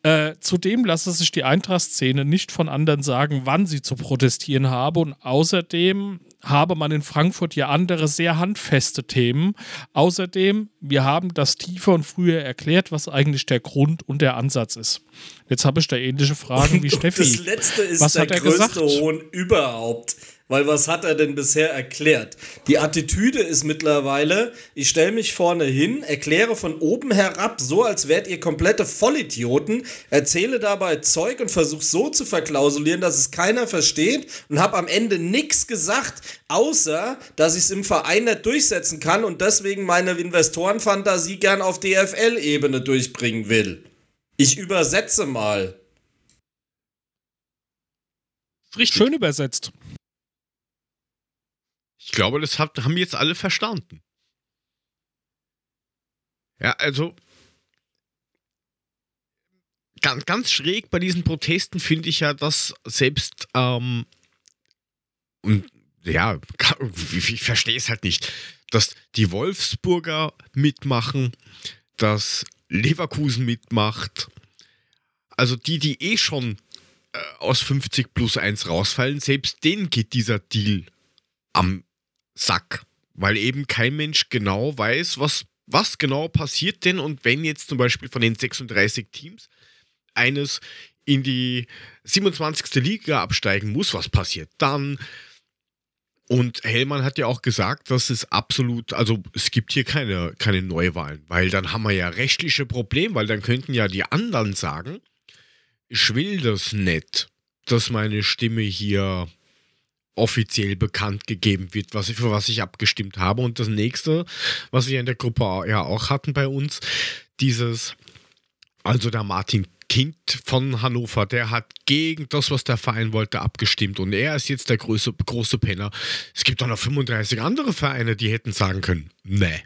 Äh, zudem lasse sich die Eintracht-Szene nicht von anderen sagen, wann sie zu protestieren habe. Und außerdem habe man in Frankfurt ja andere sehr handfeste Themen. Außerdem, wir haben das tiefer und früher erklärt, was eigentlich der Grund und der Ansatz ist. Jetzt habe ich da ähnliche Fragen wie <laughs> Steffi.
Das letzte ist
Was
der
hat er
größte
gesagt?
Hohn überhaupt. Weil was hat er denn bisher erklärt? Die Attitüde ist mittlerweile, ich stelle mich vorne hin, erkläre von oben herab, so als wärt ihr komplette Vollidioten, erzähle dabei Zeug und versuche so zu verklausulieren, dass es keiner versteht und habe am Ende nichts gesagt, außer, dass ich es im Verein nicht durchsetzen kann und deswegen meine Investorenfantasie gern auf DFL-Ebene durchbringen will. Ich übersetze mal.
Richtig.
Schön übersetzt.
Ich glaube, das hat, haben jetzt alle verstanden. Ja, also ganz, ganz schräg bei diesen Protesten finde ich ja, dass selbst ähm, und ja, ich verstehe es halt nicht, dass die Wolfsburger mitmachen, dass Leverkusen mitmacht, also die, die eh schon äh, aus 50 plus 1 rausfallen, selbst denen geht dieser Deal am Sack, weil eben kein Mensch genau weiß, was, was genau passiert denn und wenn jetzt zum Beispiel von den 36 Teams eines in die 27. Liga absteigen muss, was passiert dann? Und Hellmann hat ja auch gesagt, dass es absolut, also es gibt hier keine, keine Neuwahlen, weil dann haben wir ja rechtliche Probleme, weil dann könnten ja die anderen sagen, ich will das nicht, dass meine Stimme hier offiziell bekannt gegeben wird, was ich, für was ich abgestimmt habe. Und das nächste, was wir in der Gruppe ja auch hatten bei uns, dieses, also der Martin Kind von Hannover, der hat gegen das, was der Verein wollte, abgestimmt. Und er ist jetzt der große, große Penner. Es gibt auch noch 35 andere Vereine, die hätten sagen können, nee.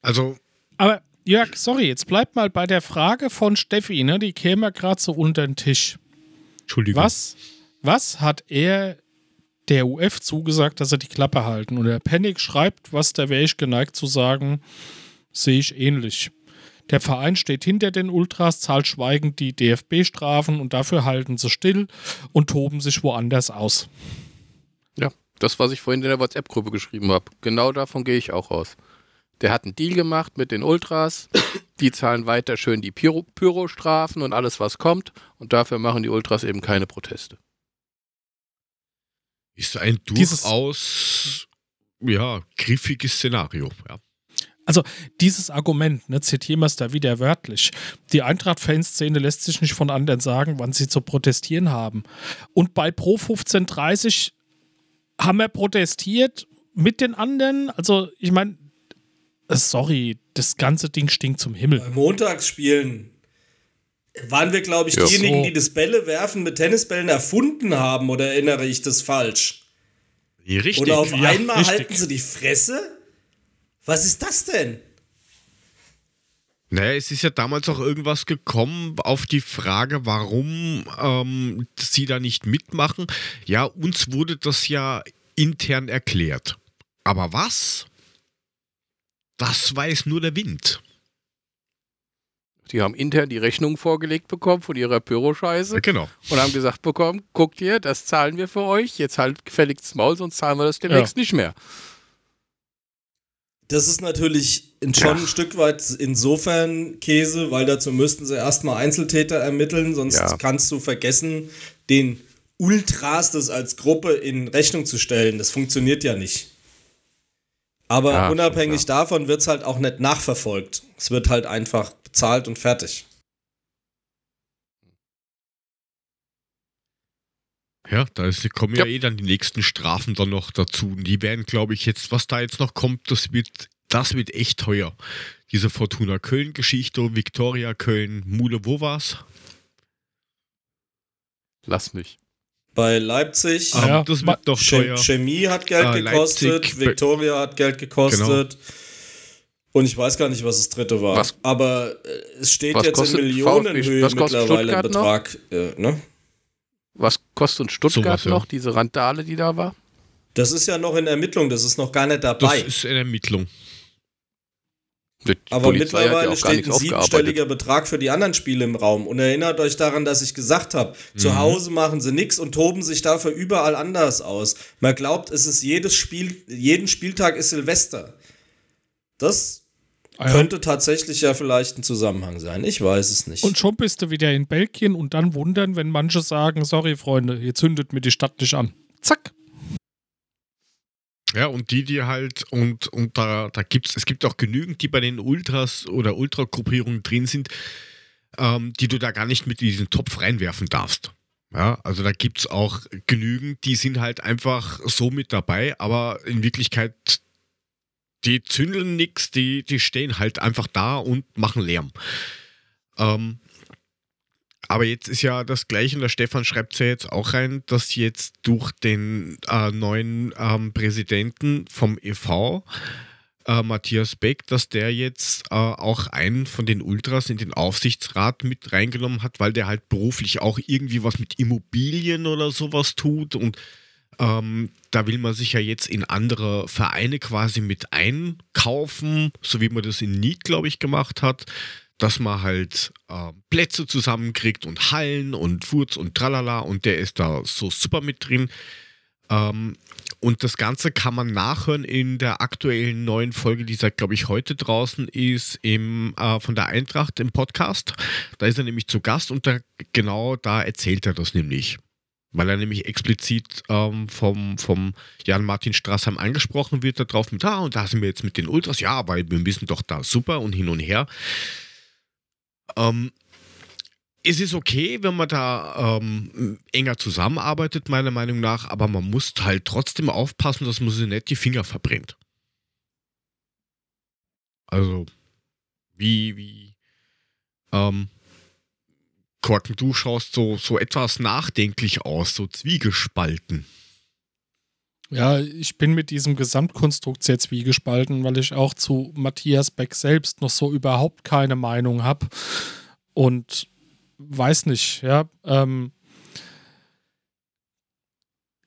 Also,
Aber Jörg, sorry, jetzt bleib mal bei der Frage von Steffi, ne? Die käme gerade so unter den Tisch.
Entschuldigung.
Was, was hat er der UF zugesagt, dass er die Klappe halten? Und der Panic schreibt, was da wäre ich geneigt zu sagen, sehe ich ähnlich. Der Verein steht hinter den Ultras, zahlt schweigend die DFB-Strafen und dafür halten sie still und toben sich woanders aus.
Ja, das, was ich vorhin in der WhatsApp-Gruppe geschrieben habe. Genau davon gehe ich auch aus. Der hat einen Deal gemacht mit den Ultras. Die zahlen weiter schön die Pyro- Pyro-Strafen und alles, was kommt. Und dafür machen die Ultras eben keine Proteste.
Ist ein
Dieses-
durchaus, ja, griffiges Szenario. Ja.
Also dieses Argument, ne, zitieren wir es da wieder wörtlich. Die Eintracht-Fanszene lässt sich nicht von anderen sagen, wann sie zu protestieren haben. Und bei Pro 1530 haben wir protestiert mit den anderen. Also ich meine, sorry, das ganze Ding stinkt zum Himmel.
Bei Montagsspielen waren wir, glaube ich,
Ja.
diejenigen,
So.
die das Bällewerfen mit Tennisbällen erfunden haben, oder erinnere ich das falsch?
Richtig.
Und auf
ja,
einmal
richtig.
halten sie die Fresse? Was ist das denn?
Naja, es ist ja damals auch irgendwas gekommen auf die Frage, warum ähm, sie da nicht mitmachen. Ja, uns wurde das ja intern erklärt. Aber was? Das weiß nur der Wind.
Die haben intern die Rechnung vorgelegt bekommen von ihrer Büroscheiße
Ja, genau.
und haben gesagt bekommen, guckt ihr, das zahlen wir für euch, jetzt halt gefälligst Maul, sonst zahlen wir das demnächst nicht mehr.
Das ist natürlich in- schon ein Stück weit insofern Käse, weil dazu müssten sie erstmal Einzeltäter ermitteln, sonst
Ja.
kannst du vergessen, den Ultras das als Gruppe in Rechnung zu stellen. Das funktioniert ja nicht. Aber
Ja,
unabhängig davon wird es halt auch nicht nachverfolgt. Es wird halt einfach bezahlt und fertig.
Ja, da ist, kommen ja.
Ja.
eh dann die nächsten Strafen dann noch dazu. Und die werden, glaube ich, jetzt, was da jetzt noch kommt, das wird, das wird echt teuer. Diese Fortuna Köln-Geschichte, Viktoria Köln, Mule, wo war's?
Lass mich.
Bei Leipzig,
Ah,
Ja,
das wird doch
Chem-
teuer.
Chemie hat Geld
Ah,
gekostet,
Leipzig,
Victoria hat Geld gekostet. Und ich weiß gar nicht, was das dritte war.
Was-
Aber äh, es steht
was
jetzt in Millionenhöhe?
Was
mittlerweile im? Betrag. Äh, ne?
Was kostet uns Stuttgart
Sowas, ja.
noch, diese Randale, die da war?
Das ist ja noch in Ermittlung, das ist noch gar nicht
Das
dabei.
ist eine Ermittlung.
Die
Aber
Polizei ja
mittlerweile
gar
steht ein siebenstelliger Betrag für die anderen Spiele im Raum. Und erinnert euch daran, dass ich gesagt habe, zu
Mhm.
Hause machen sie nichts und toben sich dafür überall anders aus. Man glaubt, es ist jedes Spiel, jeden Spieltag ist Silvester. Das
Ah ja.
könnte tatsächlich ja vielleicht ein Zusammenhang sein. Ich weiß es nicht.
Und schon bist du wieder in Belgien und dann wundern, wenn manche sagen, sorry Freunde, ihr zündet mir die Stadt nicht an. Zack.
Ja, und die, die halt, und, und da, da gibt's, es gibt auch genügend, die bei den Ultras oder Ultragruppierungen drin sind, ähm, die du da gar nicht mit in diesen Topf reinwerfen darfst. Ja, also da gibt's auch genügend, die sind halt einfach so mit dabei, aber in Wirklichkeit, die zündeln nix, die, die stehen halt einfach da und machen Lärm. Ähm, aber jetzt ist ja das Gleiche, und der Stefan schreibt es ja jetzt auch rein, dass jetzt durch den äh, neuen ähm, Präsidenten vom e.V., äh, Matthias Beck, dass der jetzt äh, auch einen von den Ultras in den Aufsichtsrat mit reingenommen hat, weil der halt beruflich auch irgendwie was mit Immobilien oder sowas tut und ähm, da will man sich ja jetzt in andere Vereine quasi mit einkaufen, so wie man das in Nied, glaube ich, gemacht hat, dass man halt äh, Plätze zusammenkriegt und Hallen und Furz und Tralala und der ist da so super mit drin. Ähm, und das Ganze kann man nachhören in der aktuellen neuen Folge, die seit, glaube ich, heute draußen ist, im, äh, von der Eintracht im Podcast. Da ist er nämlich zu Gast und da, genau da erzählt er das nämlich. Weil er nämlich explizit ähm, vom, vom Jan-Martin Straßheim angesprochen wird, darauf mit, ah, und da sind wir jetzt mit den Ultras, ja, weil wir wissen doch da super und hin und her. Ähm, es ist okay, wenn man da ähm, enger zusammenarbeitet, meiner Meinung nach, aber man muss halt trotzdem aufpassen, dass man sich nicht die Finger verbrennt. Also, wie, wie, ähm, Korken, du schaust so, so etwas nachdenklich aus, so zwiegespalten.
Ja, ich bin mit diesem Gesamtkonstrukt sehr zwiegespalten, weil ich auch zu Matthias Beck selbst noch so überhaupt keine Meinung habe. Und weiß nicht, ja. Ähm,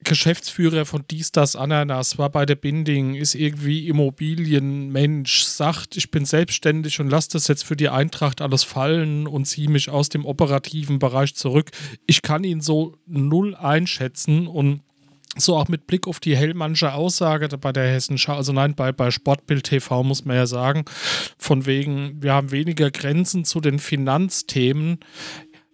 Geschäftsführer von Dies, Das, Ananas, war bei der Binding, ist irgendwie Immobilienmensch, sagt, ich bin selbstständig und lasse das jetzt für die Eintracht alles fallen und ziehe mich aus dem operativen Bereich zurück. Ich kann ihn so null einschätzen und so auch mit Blick auf die Hellmannsche Aussage bei der Hessenschau, also nein, bei, bei Sportbild TV muss man ja sagen, von wegen, wir haben weniger Grenzen zu den Finanzthemen.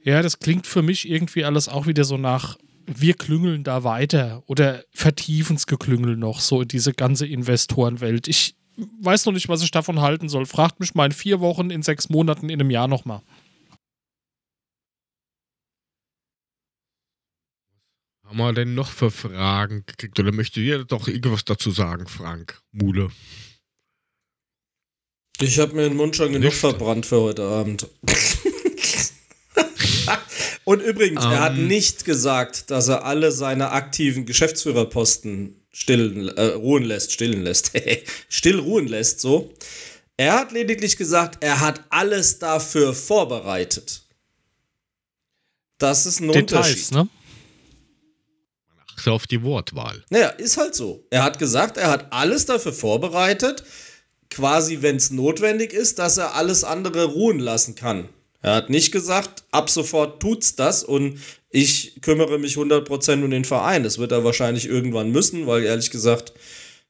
Ja, das klingt für mich irgendwie alles auch wieder so nach, wir klüngeln da weiter oder vertiefen's Geklüngel noch, so in diese ganze Investorenwelt. Ich weiß noch nicht, was ich davon halten soll. Fragt mich mal in vier Wochen, in sechs Monaten, in einem Jahr nochmal.
Haben wir denn noch für Fragen gekriegt? Oder möchtet ihr doch irgendwas dazu sagen, Frank Mule?
Ich habe mir den Mund schon genug
Nicht.
verbrannt für heute Abend. Und übrigens, er hat
Ähm.
nicht gesagt, dass er alle seine aktiven Geschäftsführerposten stillen, äh, ruhen lässt, stillen lässt. <laughs> Still ruhen lässt, so. Er hat lediglich gesagt, er hat alles dafür vorbereitet. Das ist ein
Details,
Unterschied.
ne?
Achte auf die Wortwahl.
Naja, ist halt so. Er hat gesagt, er hat alles dafür vorbereitet, quasi, wenn es notwendig ist, dass er alles andere ruhen lassen kann. Er hat nicht gesagt, ab sofort tut's das und ich kümmere mich 100% um den Verein. Das wird er wahrscheinlich irgendwann müssen, weil ehrlich gesagt,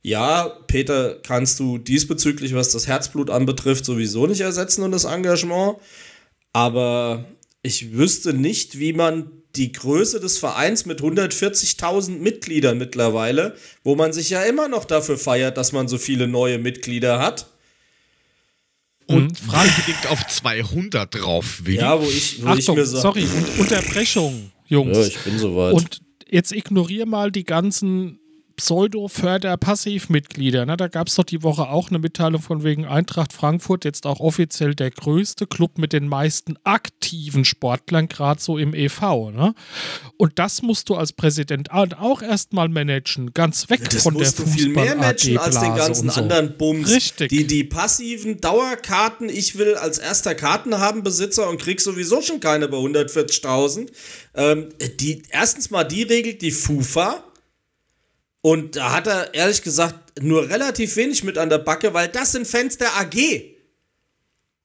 ja, Peter kannst du diesbezüglich, was das Herzblut anbetrifft, sowieso nicht ersetzen und das Engagement. Aber ich wüsste nicht, wie man die Größe des Vereins mit 140.000 Mitgliedern mittlerweile, wo man sich ja immer noch dafür feiert, dass man so viele neue Mitglieder hat.
Und Frage liegt auf 200 drauf, Willi.
Ja, wo ich, wo ich
Achtung,
mir sage,
sorry, und Unterbrechung, Jungs.
ja, ich bin soweit.
Und jetzt ignoriere mal die ganzen Pseudo-Förder-Passivmitglieder. Ne? Da gab es doch die Woche auch eine Mitteilung von wegen Eintracht Frankfurt, jetzt auch offiziell der größte Club mit den meisten aktiven Sportlern, gerade so im EV. Ne? Und das musst du als Präsident auch erstmal managen, ganz weg
das
von der
musst du viel mehr matchen als den ganzen
so.
anderen Bums.
Richtig.
Die, die passiven Dauerkarten, ich will als erster Karten haben Besitzer und krieg sowieso schon keine bei 140.000. Ähm, die, erstens mal, die regelt die FUFA. Und da hat er ehrlich gesagt nur relativ wenig mit an der Backe, weil das sind Fans der AG.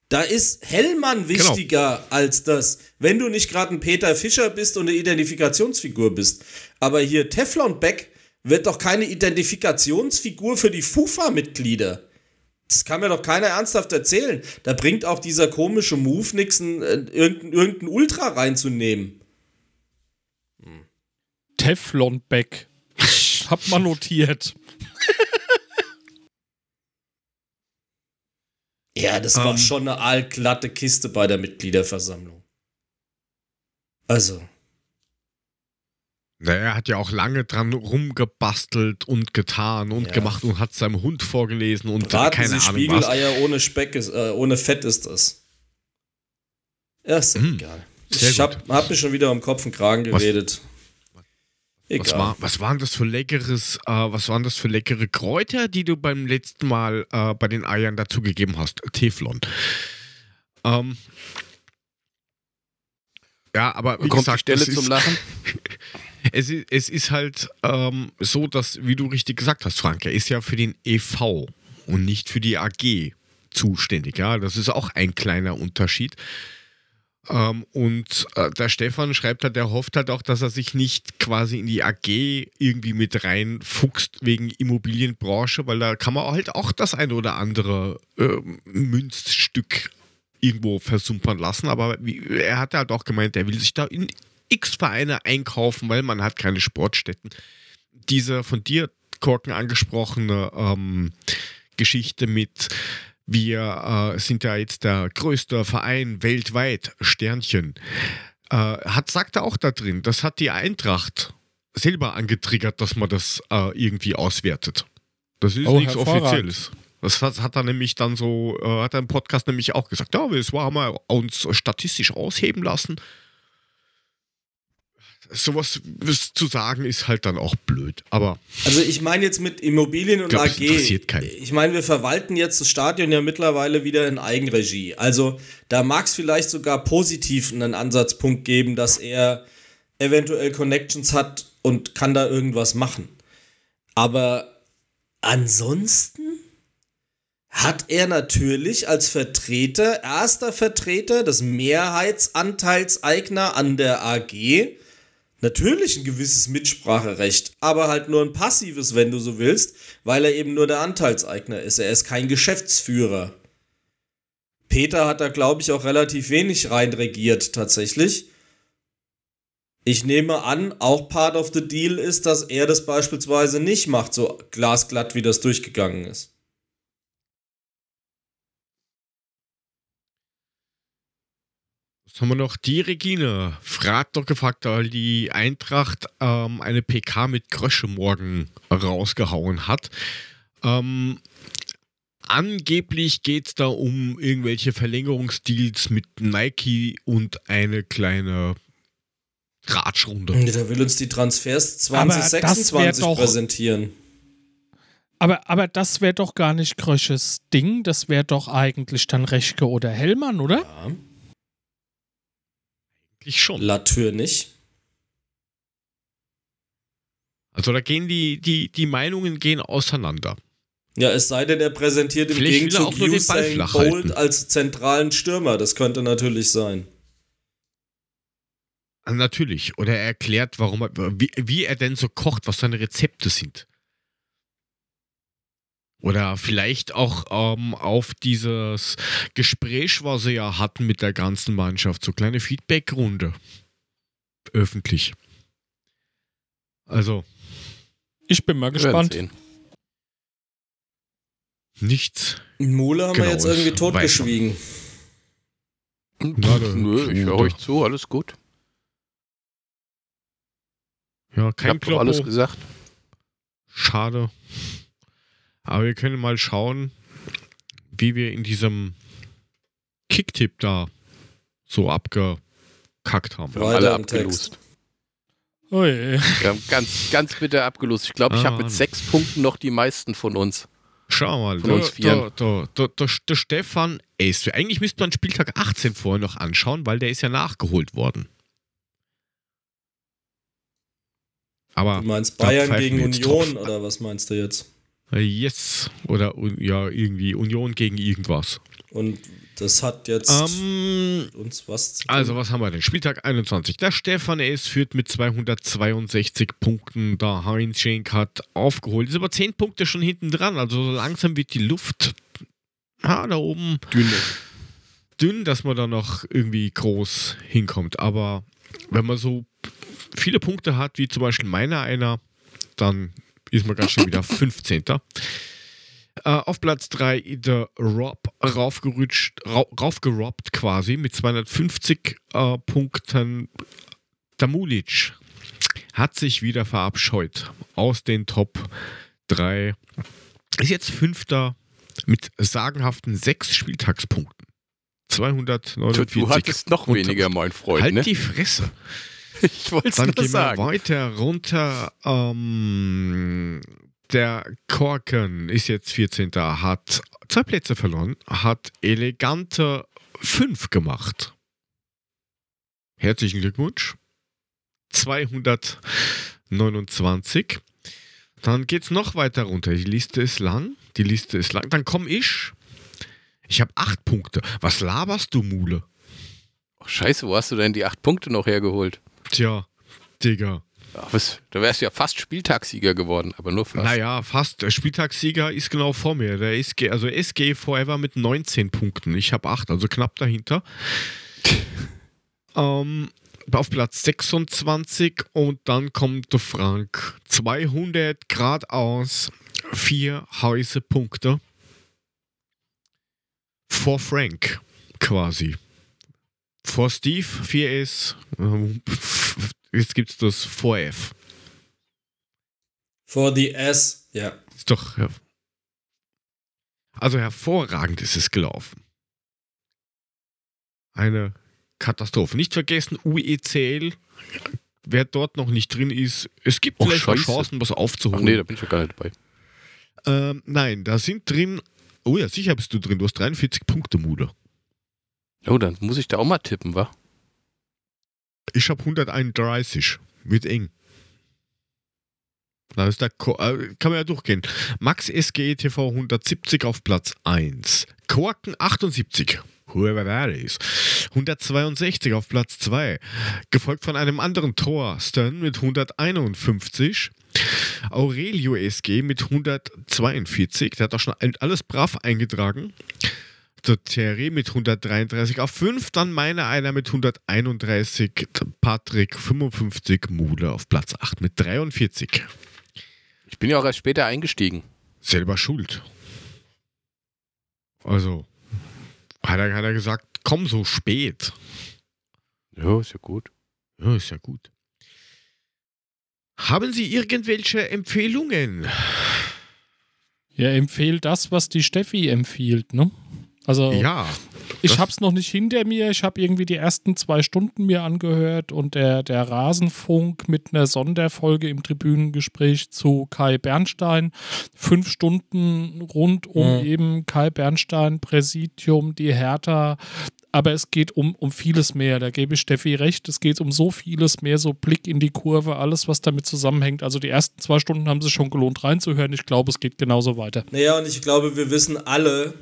Da ist Hellmann wichtiger als das, wenn du nicht gerade ein Peter Fischer bist und eine Identifikationsfigur bist. Aber hier Teflon Beck wird doch keine Identifikationsfigur für die FUFA-Mitglieder. Das kann mir doch keiner ernsthaft erzählen. Da bringt auch dieser komische Move nichts, äh, irgendein, irgendein Ultra reinzunehmen.
Hab mal notiert. <laughs>
Ja, das war
Ähm.
schon eine allglatte Kiste bei der Mitgliederversammlung. Also,
Na, er hat ja auch lange dran rumgebastelt und getan und
Ja.
gemacht und hat seinem Hund vorgelesen und
raten
keine
Sie,
Ahnung was.
Spiegeleier ohne Speck ist, äh, ohne Fett ist das. Ja, ist doch
Mm,
egal.
sehr
Ich hab, hab mir schon wieder um Kopf und Kragen
Was-
geredet. Egal.
Was, war, was waren das für leckeres, äh, was waren das für leckere Kräuter, die du beim letzten Mal äh, bei den Eiern dazugegeben hast? Teflon. Ähm, ja, aber wie
Kommt
gesagt,
die Stelle
es
zum
ist,
Lachen? <laughs>
es, ist, es ist halt ähm, so, dass, wie du richtig gesagt hast, Frank, er ist ja für den EV und nicht für die AG zuständig. Ja, das ist auch ein kleiner Unterschied. Ähm, und äh, der Stefan schreibt halt, er hofft halt auch, dass er sich nicht quasi in die AG irgendwie mit reinfuchst wegen Immobilienbranche, weil da kann man halt auch das eine oder andere äh, Münzstück irgendwo versumpern lassen. Aber wie, er hat halt auch gemeint, er will sich da in x Vereine einkaufen, weil man hat keine Sportstätten. Diese von dir, Korken, angesprochene ähm, Geschichte mit wir äh, sind ja jetzt der größte Verein weltweit, Sternchen. Äh, hat, sagt er auch da drin, das hat die Eintracht selber angetriggert, dass man das äh, irgendwie auswertet. Das ist
Oh,
nichts. Offizielles. Das hat, hat er nämlich dann so, äh, hat er im Podcast nämlich auch gesagt, ja, das war, haben wir uns statistisch ausheben lassen. Sowas zu sagen ist halt dann auch blöd, aber
Also ich meine jetzt mit Immobilien und
Glaub,
AG.
interessiert keinen.
Ich meine, wir verwalten jetzt das Stadion ja mittlerweile wieder in Eigenregie. Also da mag es vielleicht sogar positiv einen Ansatzpunkt geben, dass er eventuell Connections hat und kann da irgendwas machen. Aber ansonsten hat er natürlich als Vertreter, erster Vertreter des Mehrheitsanteilseigner an der AG, natürlich ein gewisses Mitspracherecht, aber halt nur ein passives, wenn du so willst, weil er eben nur der Anteilseigner ist. Er ist kein Geschäftsführer. Peter hat da, glaube ich, auch relativ wenig reinregiert, tatsächlich. Ich nehme an, auch Part of the Deal ist, dass er das beispielsweise nicht macht, so glasglatt, wie das durchgegangen ist.
Haben wir noch? Die Regine fragt doch gefragt, weil die Eintracht ähm, eine PK mit Grösche morgen rausgehauen hat. Ähm, angeblich geht es da um irgendwelche Verlängerungsdeals mit Nike und eine kleine Ratschrunde.
Da will uns die Transfers
Aber das wär
2026
doch-
präsentieren.
Aber, aber das wäre doch gar nicht Krösches Ding. Das wäre doch eigentlich dann Rechke oder Hellmann, oder?
Ja.
Eigentlich schon.
Latür nicht.
Also da gehen die, die, die Meinungen gehen auseinander.
Ja, es sei denn, er präsentiert im
Vielleicht
Gegenzug Usain Bolt
halten.
als zentralen Stürmer. Das könnte natürlich sein.
Natürlich. Oder er erklärt, warum er, wie, wie er denn so kocht, was seine Rezepte sind. Oder vielleicht auch ähm, auf dieses Gespräch, was sie ja hatten mit der ganzen Mannschaft, so kleine Feedback-Runde. Öffentlich. Also,
Ich bin mal gespannt.
nichts.
Mule haben
Genau,
wir jetzt irgendwie totgeschwiegen.
Na,
Nö, ich höre euch zu, alles gut.
Ja,
Ich
kein
habe doch alles gesagt.
Schade. Aber wir können mal schauen, wie wir in diesem Kicktipp da so abgekackt haben.
Wir haben
Weiter
alle abgelost.
Ui.
Wir haben ganz, ganz bitter abgelost. Ich glaube, ich
Ah,
habe mit
Mann.
sechs Punkten noch die meisten von uns.
Schau mal,
Von
der,
uns Vieren.
der, der, der, der Stefan Ace. Eigentlich müsste man Spieltag 18 vorher noch anschauen, weil der ist ja nachgeholt worden. Aber
Du meinst Bayern gegen Union oder was meinst du jetzt?
Yes. Oder ja, irgendwie Union gegen irgendwas.
Und das hat jetzt
Ähm,
uns was zu tun.
Also, was haben wir denn? Spieltag 21. Der Stefan S. führt mit 262 Punkten. Der Heinz Schenk hat aufgeholt. Ist aber 10 Punkte schon hinten dran. Also, so langsam wird die Luft ah, da oben
Dünne.
dünn, dass man da noch irgendwie groß hinkommt. Aber wenn man so viele Punkte hat, wie zum Beispiel meiner einer, dann ist man ganz schnell wieder <laughs> 15. Äh, auf Platz 3 der Rob raufgerutscht, rau, raufgerobbt quasi mit 250 äh, Punkten. Der Mulic hat sich wieder verabscheut aus den Top 3. Ist jetzt Fünfter mit sagenhaften sechs Spieltagspunkten.
Du,
249.
du hattest noch weniger, mein Freund.
Halt
ne?
die Fresse. <laughs>
Ich wollte es
Dann
nur
gehen wir weiter runter. Ähm, der Korken ist jetzt 14. Hat zwei Plätze verloren. Hat elegante 5 gemacht. Herzlichen Glückwunsch. 229. Dann geht es noch weiter runter. Die Liste ist lang. Die Liste ist lang. Dann komme ich. Ich habe 8 Punkte. Was laberst du, Mule?
Oh, scheiße, wo hast du denn die acht Punkte noch hergeholt?
Tja, Digga.
Ach, was, da wärst du ja fast Spieltagssieger geworden, aber nur fast.
Naja, fast. Der Spieltagssieger ist genau vor mir. Der SG, also SG Forever mit 19 Punkten. Ich habe 8, also knapp dahinter. <laughs> ähm, auf Platz 26 und dann kommt der Frank. 200 Grad aus, 4 heiße Punkte. Vor Frank quasi. Vor Steve 4S. ähm, Jetzt gibt es das 4F.
For the S, ja.
Ist doch. her- Also hervorragend ist es gelaufen. Eine Katastrophe. Nicht vergessen, UECL. Wer dort noch nicht drin ist, es gibt
Och,
vielleicht noch
Scheiße.
Chancen, was
Ach
aufzuholen.
nee, da bin ich ja gar nicht dabei.
ähm, nein, da sind drin. Oh ja, sicher bist du drin. Du hast 43 Punkte, Mude.
Oh, dann muss ich da auch mal tippen, wa?
Ich habe 131. Wird eng. Da ist der Ko äh, kann man ja durchgehen. Max SGE TV 170 auf Platz 1. Korken 78. Whoever that is. 162 auf Platz 2. Gefolgt von einem anderen Thorsten mit 151. Aurelio SG mit 142. Der hat auch schon alles brav eingetragen. Der Thierry mit 133 auf 5, dann meiner einer mit 131, Patrick 55, Mule auf Platz 8 mit 43.
Ich bin ja auch erst später eingestiegen.
Selber schuld. Also, hat er, hat er gesagt, komm so spät.
Ja, ist ja gut.
Ja, ist ja gut. Haben Sie irgendwelche Empfehlungen?
Ja, empfehle das, was die Steffi empfiehlt, ne? Also
Ja,
ich habe es noch nicht hinter mir. Ich habe irgendwie die ersten zwei Stunden mir angehört und der, der Rasenfunk mit einer Sonderfolge im Tribünengespräch zu Kai Bernstein. Fünf Stunden rund um
Mhm.
eben Kai Bernstein, Präsidium, die Hertha. Aber es geht um, um vieles mehr. Da gebe ich Steffi recht. Es geht um so vieles mehr, so Blick in die Kurve, alles, was damit zusammenhängt. Also die ersten zwei Stunden haben sich schon gelohnt reinzuhören. Ich glaube, es geht genauso weiter.
Naja, und ich glaube, wir wissen alle,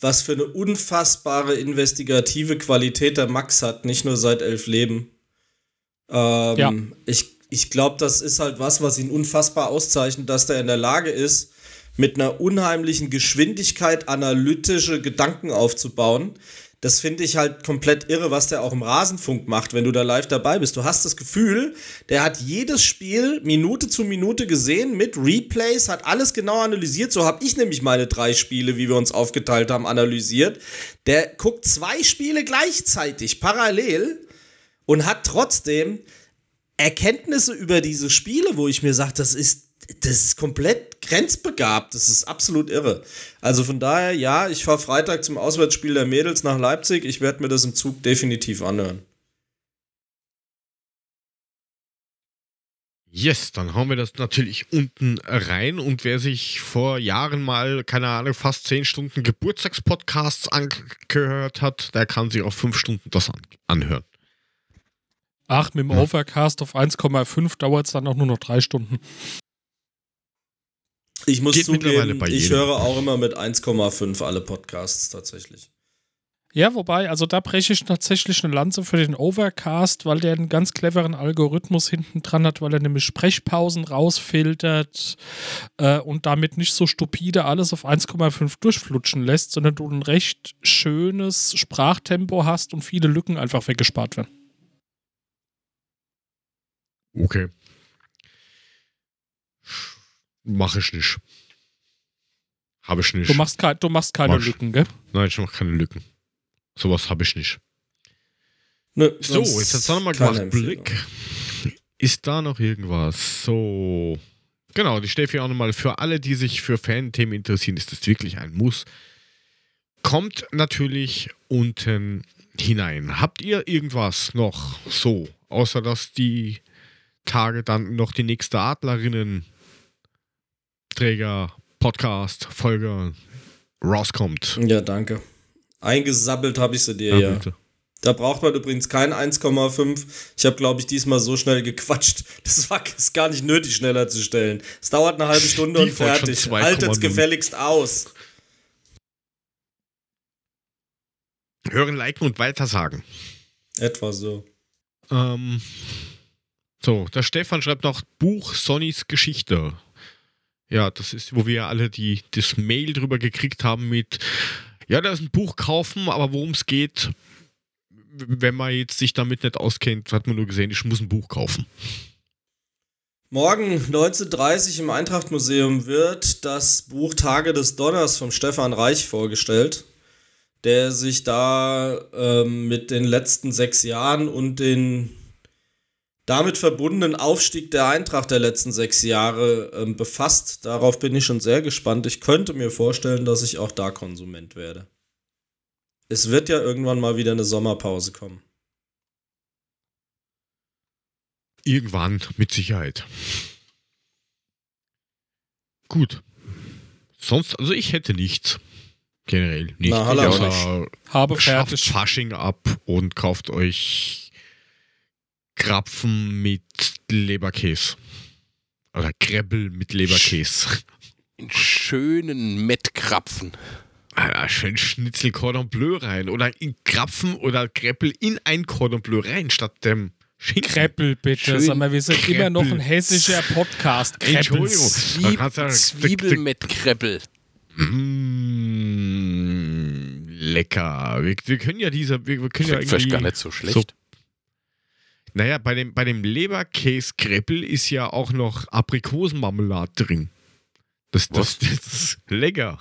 was für eine unfassbare investigative Qualität der Max hat, nicht nur seit elf Leben. Ähm,
Ja.
Ich, ich glaube, das ist halt was, was ihn unfassbar auszeichnet, dass der in der Lage ist, mit einer unheimlichen Geschwindigkeit analytische Gedanken aufzubauen. Das finde ich halt komplett irre, was der auch im Rasenfunk macht, wenn du da live dabei bist. Du hast das Gefühl, der hat jedes Spiel Minute zu Minute gesehen mit Replays, hat alles genau analysiert. So habe ich nämlich meine drei Spiele, wie wir uns aufgeteilt haben, analysiert. Der guckt zwei Spiele gleichzeitig, parallel und hat trotzdem Erkenntnisse über diese Spiele, wo ich mir sage, das ist, das ist komplett grenzbegabt. Das ist absolut irre. Also von daher, ja, ich fahre Freitag zum Auswärtsspiel der Mädels nach Leipzig. Ich werde mir das im Zug definitiv anhören.
Yes, dann hauen wir das natürlich unten rein. Und wer sich vor Jahren mal, keine Ahnung, fast 10 Stunden Geburtstagspodcasts angehört hat, der kann sich auf 5 Stunden das an anhören.
Ach, mit dem
Ja.
Overcast auf 1,5 dauert es dann auch nur noch drei Stunden.
Ich muss
Geht mittlerweile
zugeben,
bei
ich höre auch immer mit 1,5 alle Podcasts tatsächlich.
Ja, wobei, also da breche ich tatsächlich eine Lanze für den Overcast, weil der einen ganz cleveren Algorithmus hinten dran hat, weil er nämlich Sprechpausen rausfiltert äh, und damit nicht so stupide alles auf 1,5 durchflutschen lässt, sondern du ein recht schönes Sprachtempo hast und viele Lücken einfach weggespart werden.
Okay. Mache ich nicht. Habe ich nicht.
Du machst, kei- du machst keine
Mach.
Lücken, gell?
Nein, ich mache keine Lücken. Sowas habe ich nicht.
Nö,
So, jetzt hat mal
keine
gemacht. Blick. Ist da noch irgendwas? So. Genau, die Steffi auch nochmal. Für alle, die sich für Fan-Themen interessieren, ist das wirklich ein Muss. Kommt natürlich unten hinein. Habt ihr irgendwas noch so, außer dass die Tage dann noch die nächste Adlerinnen Träger, Podcast, Folge rauskommt?
Ja, danke. Eingesabbelt habe ich sie dir, ja.
bitte.
Da braucht man übrigens kein 1,5. Ich habe, glaube ich, diesmal so schnell gequatscht. <laughs> Das war ist gar nicht nötig, schneller zu stellen. Es dauert eine halbe Stunde und fertig.
2,0.
Haltet's gefälligst aus.
Hören, liken und weitersagen.
Etwa so.
Ähm, so, der Stefan schreibt noch Buch Sonnys Geschichte. Ja, das ist, wo wir alle die, das Mail drüber gekriegt haben mit, ja, da ist ein Buch kaufen, aber worum es geht, wenn man jetzt sich damit nicht auskennt, hat man nur gesehen, ich muss ein Buch kaufen.
Morgen 19.30 im Eintracht-Museum wird das Buch Tage des Donners vom Stefan Reich vorgestellt, der sich da ähm, mit den letzten sechs Jahren und den damit verbundenen Aufstieg der Eintracht der letzten sechs Jahre ähm, befasst. Darauf bin ich schon sehr gespannt. Ich könnte mir vorstellen, dass ich auch da Konsument werde. Es wird ja irgendwann mal wieder eine Sommerpause kommen.
Irgendwann, mit Sicherheit. Gut. Sonst, also ich hätte nichts. Generell nicht.
Na, auch
Außer
Habe
schafft
fertig.
Fasching ab und kauft euch Krapfen mit Leberkäse. Oder Krebbel mit Leberkäse.
In schönen Mettkrapfen.
Alter, schön Schnitzel Cordon Bleu rein. Oder in Krapfen oder Kreppel in ein Cordon Bleu rein, statt dem Schinken.
Kreppel, bitte.
Schön
Sag mal, wir sind
Kreppel.
immer noch ein hessischer Podcast. Kreppel.
Entschuldigung.
Zwieb
kannst du ja-
Zwiebelmettkreppel.
Mm, lecker. Wir, wir können ja diese, wir, wir können ja
Vielleicht
irgendwie
gar nicht so schlecht.
So, naja, bei dem, bei dem Leberkäse-Kreppel ist ja auch noch Aprikosenmarmelade drin. Das, das, das ist lecker.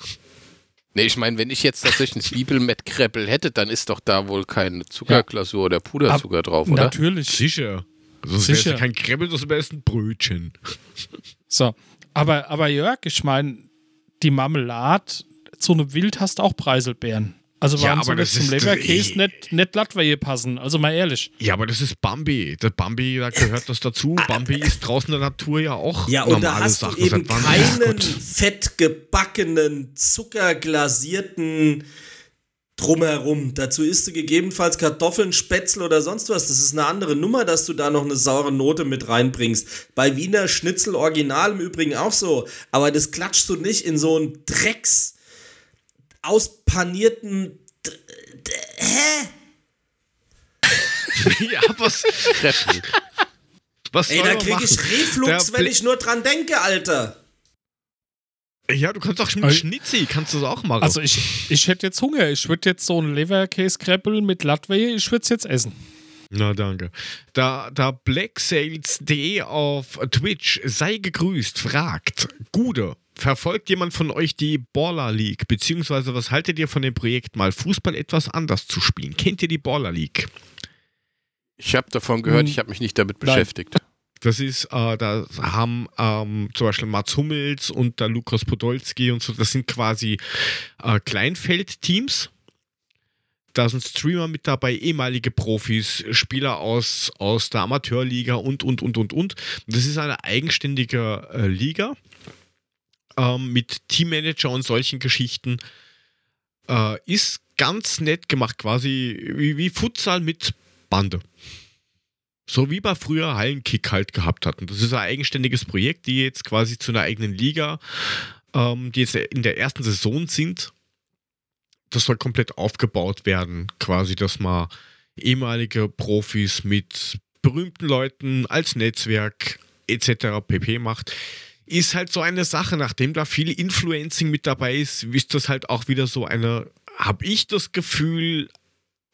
Nee, ich meine, wenn ich jetzt tatsächlich ein Zwiebelmettkreppel hätte, dann ist doch da wohl keine Zuckerglasur oder Puderzucker drauf, oder?
Natürlich.
Sicher. Sonst wäre ja kein Kreppel, das wäre ein Brötchen.
So. Aber, aber Jörg, ich meine, die Marmelade, zu einem Wild hast auch Preiselbeeren. Also
Ja,
warum
aber
soll
das
das zum Leberkäse nicht, nicht Latweie passen? Also mal ehrlich.
Ja, aber das ist Bambi. Der Bambi, da gehört das dazu. Bambi ist draußen in der Natur ja auch
Ja, und da hast
Sachen.
du eben keinen fettgebackenen, zuckerglasierten drumherum. Dazu isst du gegebenenfalls Kartoffeln, Spätzle oder sonst was. Das ist eine andere Nummer, dass du da noch eine saure Note mit reinbringst. Bei Wiener Schnitzel Original im Übrigen auch so. Aber das klatschst du nicht in so einen Drecks auspanierten D D Hä? <laughs>
ja, was, was
Ey, da krieg ich
machen?
Reflux,
Der
wenn ich nur dran denke, Alter.
Ja, du kannst auch mit Schnitzi, kannst du das auch machen.
Also ich, ich hätte jetzt Hunger. Ich würde jetzt so einen Leberkäse-Kreppel mit Latweie, ich würde es jetzt essen.
Na, danke. Da, da blacksales.de auf Twitch sei gegrüßt, fragt, Gude, verfolgt jemand von euch die Baller League? Beziehungsweise, was haltet ihr von dem Projekt, mal Fußball etwas anders zu spielen? Kennt ihr die Baller League?
Ich habe davon gehört,
Hm.
ich habe mich nicht damit
Nein.
beschäftigt.
Das ist, äh, da haben ähm, zum Beispiel Mats Hummels und der Lukas Podolski und so, das sind quasi äh, Kleinfeldteams. Da sind Streamer mit dabei, ehemalige Profis, Spieler aus, aus der Amateurliga und, und, und, und, und. Das ist eine eigenständige äh, Liga ähm, mit Teammanager und solchen Geschichten. Äh, ist ganz nett gemacht, quasi wie, wie Futsal mit Bande. So wie wir früher Hallenkick halt gehabt hatten. Das ist ein eigenständiges Projekt, die jetzt quasi zu einer eigenen Liga, ähm, die jetzt in der ersten Saison sind. Das soll komplett aufgebaut werden, quasi, dass man ehemalige Profis mit berühmten Leuten als Netzwerk etc. pp macht. Ist halt so eine Sache, nachdem da viel Influencing mit dabei ist, ist das halt auch wieder so eine, habe ich das Gefühl,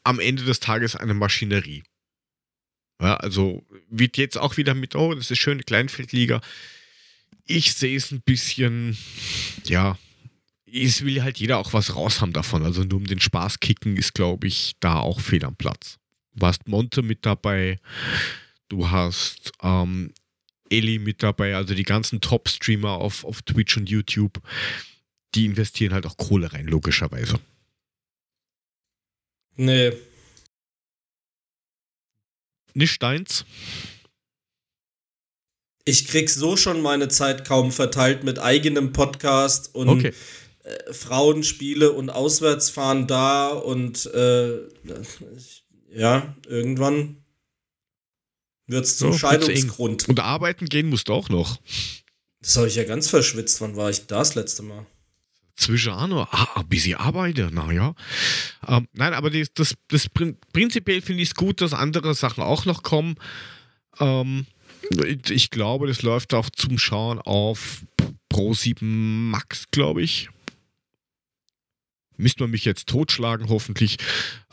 am Ende des Tages eine Maschinerie. Ja, also wird jetzt auch wieder mit, oh, das ist schöne Kleinfeldliga. Ich sehe es ein bisschen, ja, es will halt jeder auch was raus haben davon. Also nur um den Spaß kicken ist, glaube ich, da auch fehl am Platz. Du hast Monte mit dabei, du hast ähm, Eli mit dabei, also die ganzen Top-Streamer auf, auf Twitch und YouTube, die investieren halt auch Kohle rein, logischerweise.
Nee.
Nicht deins?
Ich krieg so schon meine Zeit kaum verteilt mit eigenem Podcast und
Okay.
äh, Frauenspiele und Auswärtsfahren da und äh, ja, irgendwann wird's zum
So.
Scheidungsgrund.
Und arbeiten gehen musst du auch noch.
Das habe ich ja ganz verschwitzt. Wann war ich da das letzte Mal?
Zwischen auch noch, ah, ein bisschen arbeite, naja. Ähm, nein, aber das, das, das prin- prinzipiell finde ich es gut, dass andere Sachen auch noch kommen. Ähm, ich- ich glaube, das läuft auch zum Schauen auf Pro 7 Max, glaube ich. Müsste man mich jetzt totschlagen, hoffentlich.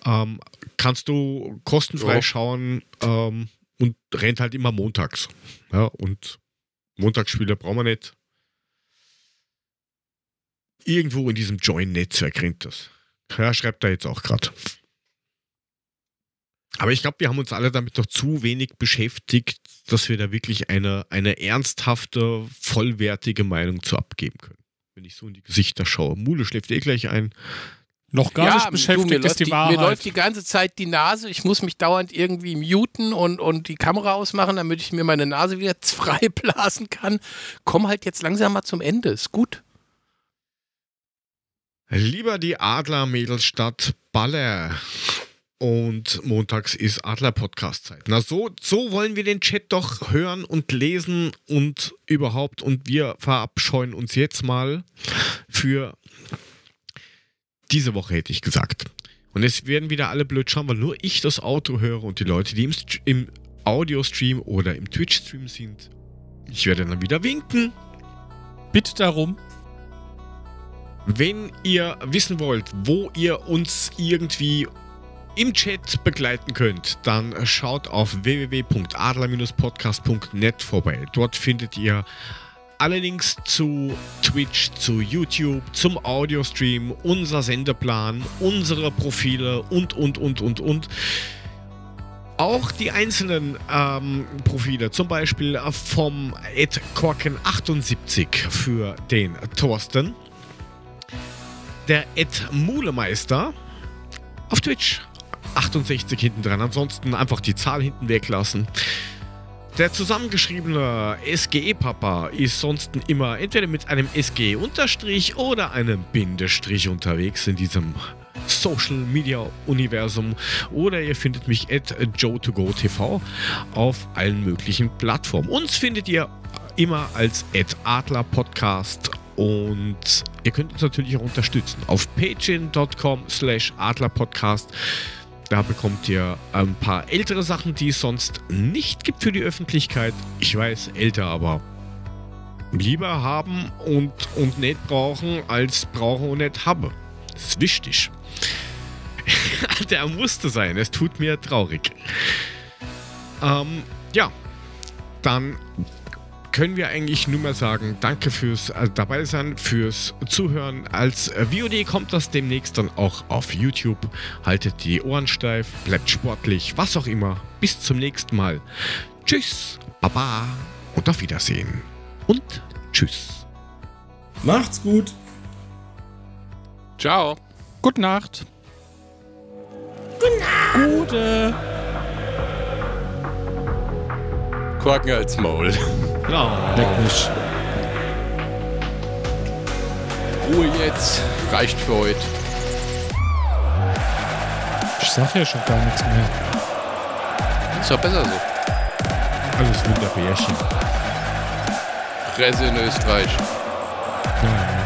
Ähm, kannst du kostenfrei
Ja.
schauen ähm, und rennt halt immer montags. Ja, und Montagsspiele brauchen wir nicht. Irgendwo in diesem Join-Netzwerk rennt das. Ja, schreibt er jetzt auch gerade. Aber ich glaube, wir haben uns alle damit noch zu wenig beschäftigt, dass wir da wirklich eine, eine ernsthafte, vollwertige Meinung zu abgeben können. Wenn ich so in die Gesichter schaue. Mule schläft eh gleich ein.
Noch gar nicht beschäftigt
mir
ist
läuft
die,
die,
Wahrheit.
Mir läuft die ganze Zeit die Nase. Ich muss mich dauernd irgendwie muten und, und die Kamera ausmachen, damit ich mir meine Nase wieder <laughs> frei blasen kann. Komm halt jetzt langsam mal zum Ende. Ist gut.
Lieber die Adler-Mädelsstadt Baller. Und montags ist Adler-Podcast-Zeit. Na, so, so wollen wir den Chat doch hören und lesen und überhaupt. Und wir verabscheuen uns jetzt mal für diese Woche, hätte ich gesagt. Und es werden wieder alle blöd schauen, weil nur ich das Auto höre und die Leute, die im, St- im Audio-Stream oder im Twitch-Stream sind. Ich werde dann wieder winken.
Bitte darum.
Wenn ihr wissen wollt, wo ihr uns irgendwie im Chat begleiten könnt, dann schaut auf www.adler-podcast.net vorbei. Dort findet ihr alle Links zu Twitch, zu YouTube, zum Audiostream, unser Sendeplan, unsere Profile und, und, und, und, und. Auch die einzelnen ähm, Profile, zum Beispiel vom Ed Korken78 für den Thorsten, der Ed Mulemeister auf Twitch 68 hinten dran. Ansonsten einfach die Zahl hinten weglassen. Der zusammengeschriebene SGE-Papa ist sonst immer entweder mit einem SGE-Unterstrich oder einem Bindestrich unterwegs in diesem Social Media Universum oder ihr findet mich at joe2go.tv auf allen möglichen Plattformen. Uns findet ihr immer als Adler Podcast und ihr könnt uns natürlich auch unterstützen auf patreon.com slash adlerpodcast. Da bekommt ihr ein paar ältere Sachen, die es sonst nicht gibt für die Öffentlichkeit. Ich weiß, älter, aber lieber haben und, und nicht brauchen, als brauchen und nicht haben. Das ist wichtig. <laughs> Der musste sein. Es tut mir traurig. Ähm, ja, dann können wir eigentlich nur mehr sagen, danke fürs äh, dabei sein, fürs Zuhören. Als äh, VOD kommt das demnächst dann auch auf YouTube. Haltet die Ohren steif, bleibt sportlich, was auch immer. Bis zum nächsten Mal. Tschüss, Baba und auf Wiedersehen. Und tschüss.
Macht's gut.
Ciao.
Gute Nacht. Gute Nacht. Gute.
Korken als Maul.
Ja.
Leck mich.
Ruhe jetzt. Reicht für heute.
Ich sag ja schon gar nichts mehr.
Ist doch besser so.
Alles Wunderbärchen.
Presse in Österreich.
Ja, ja.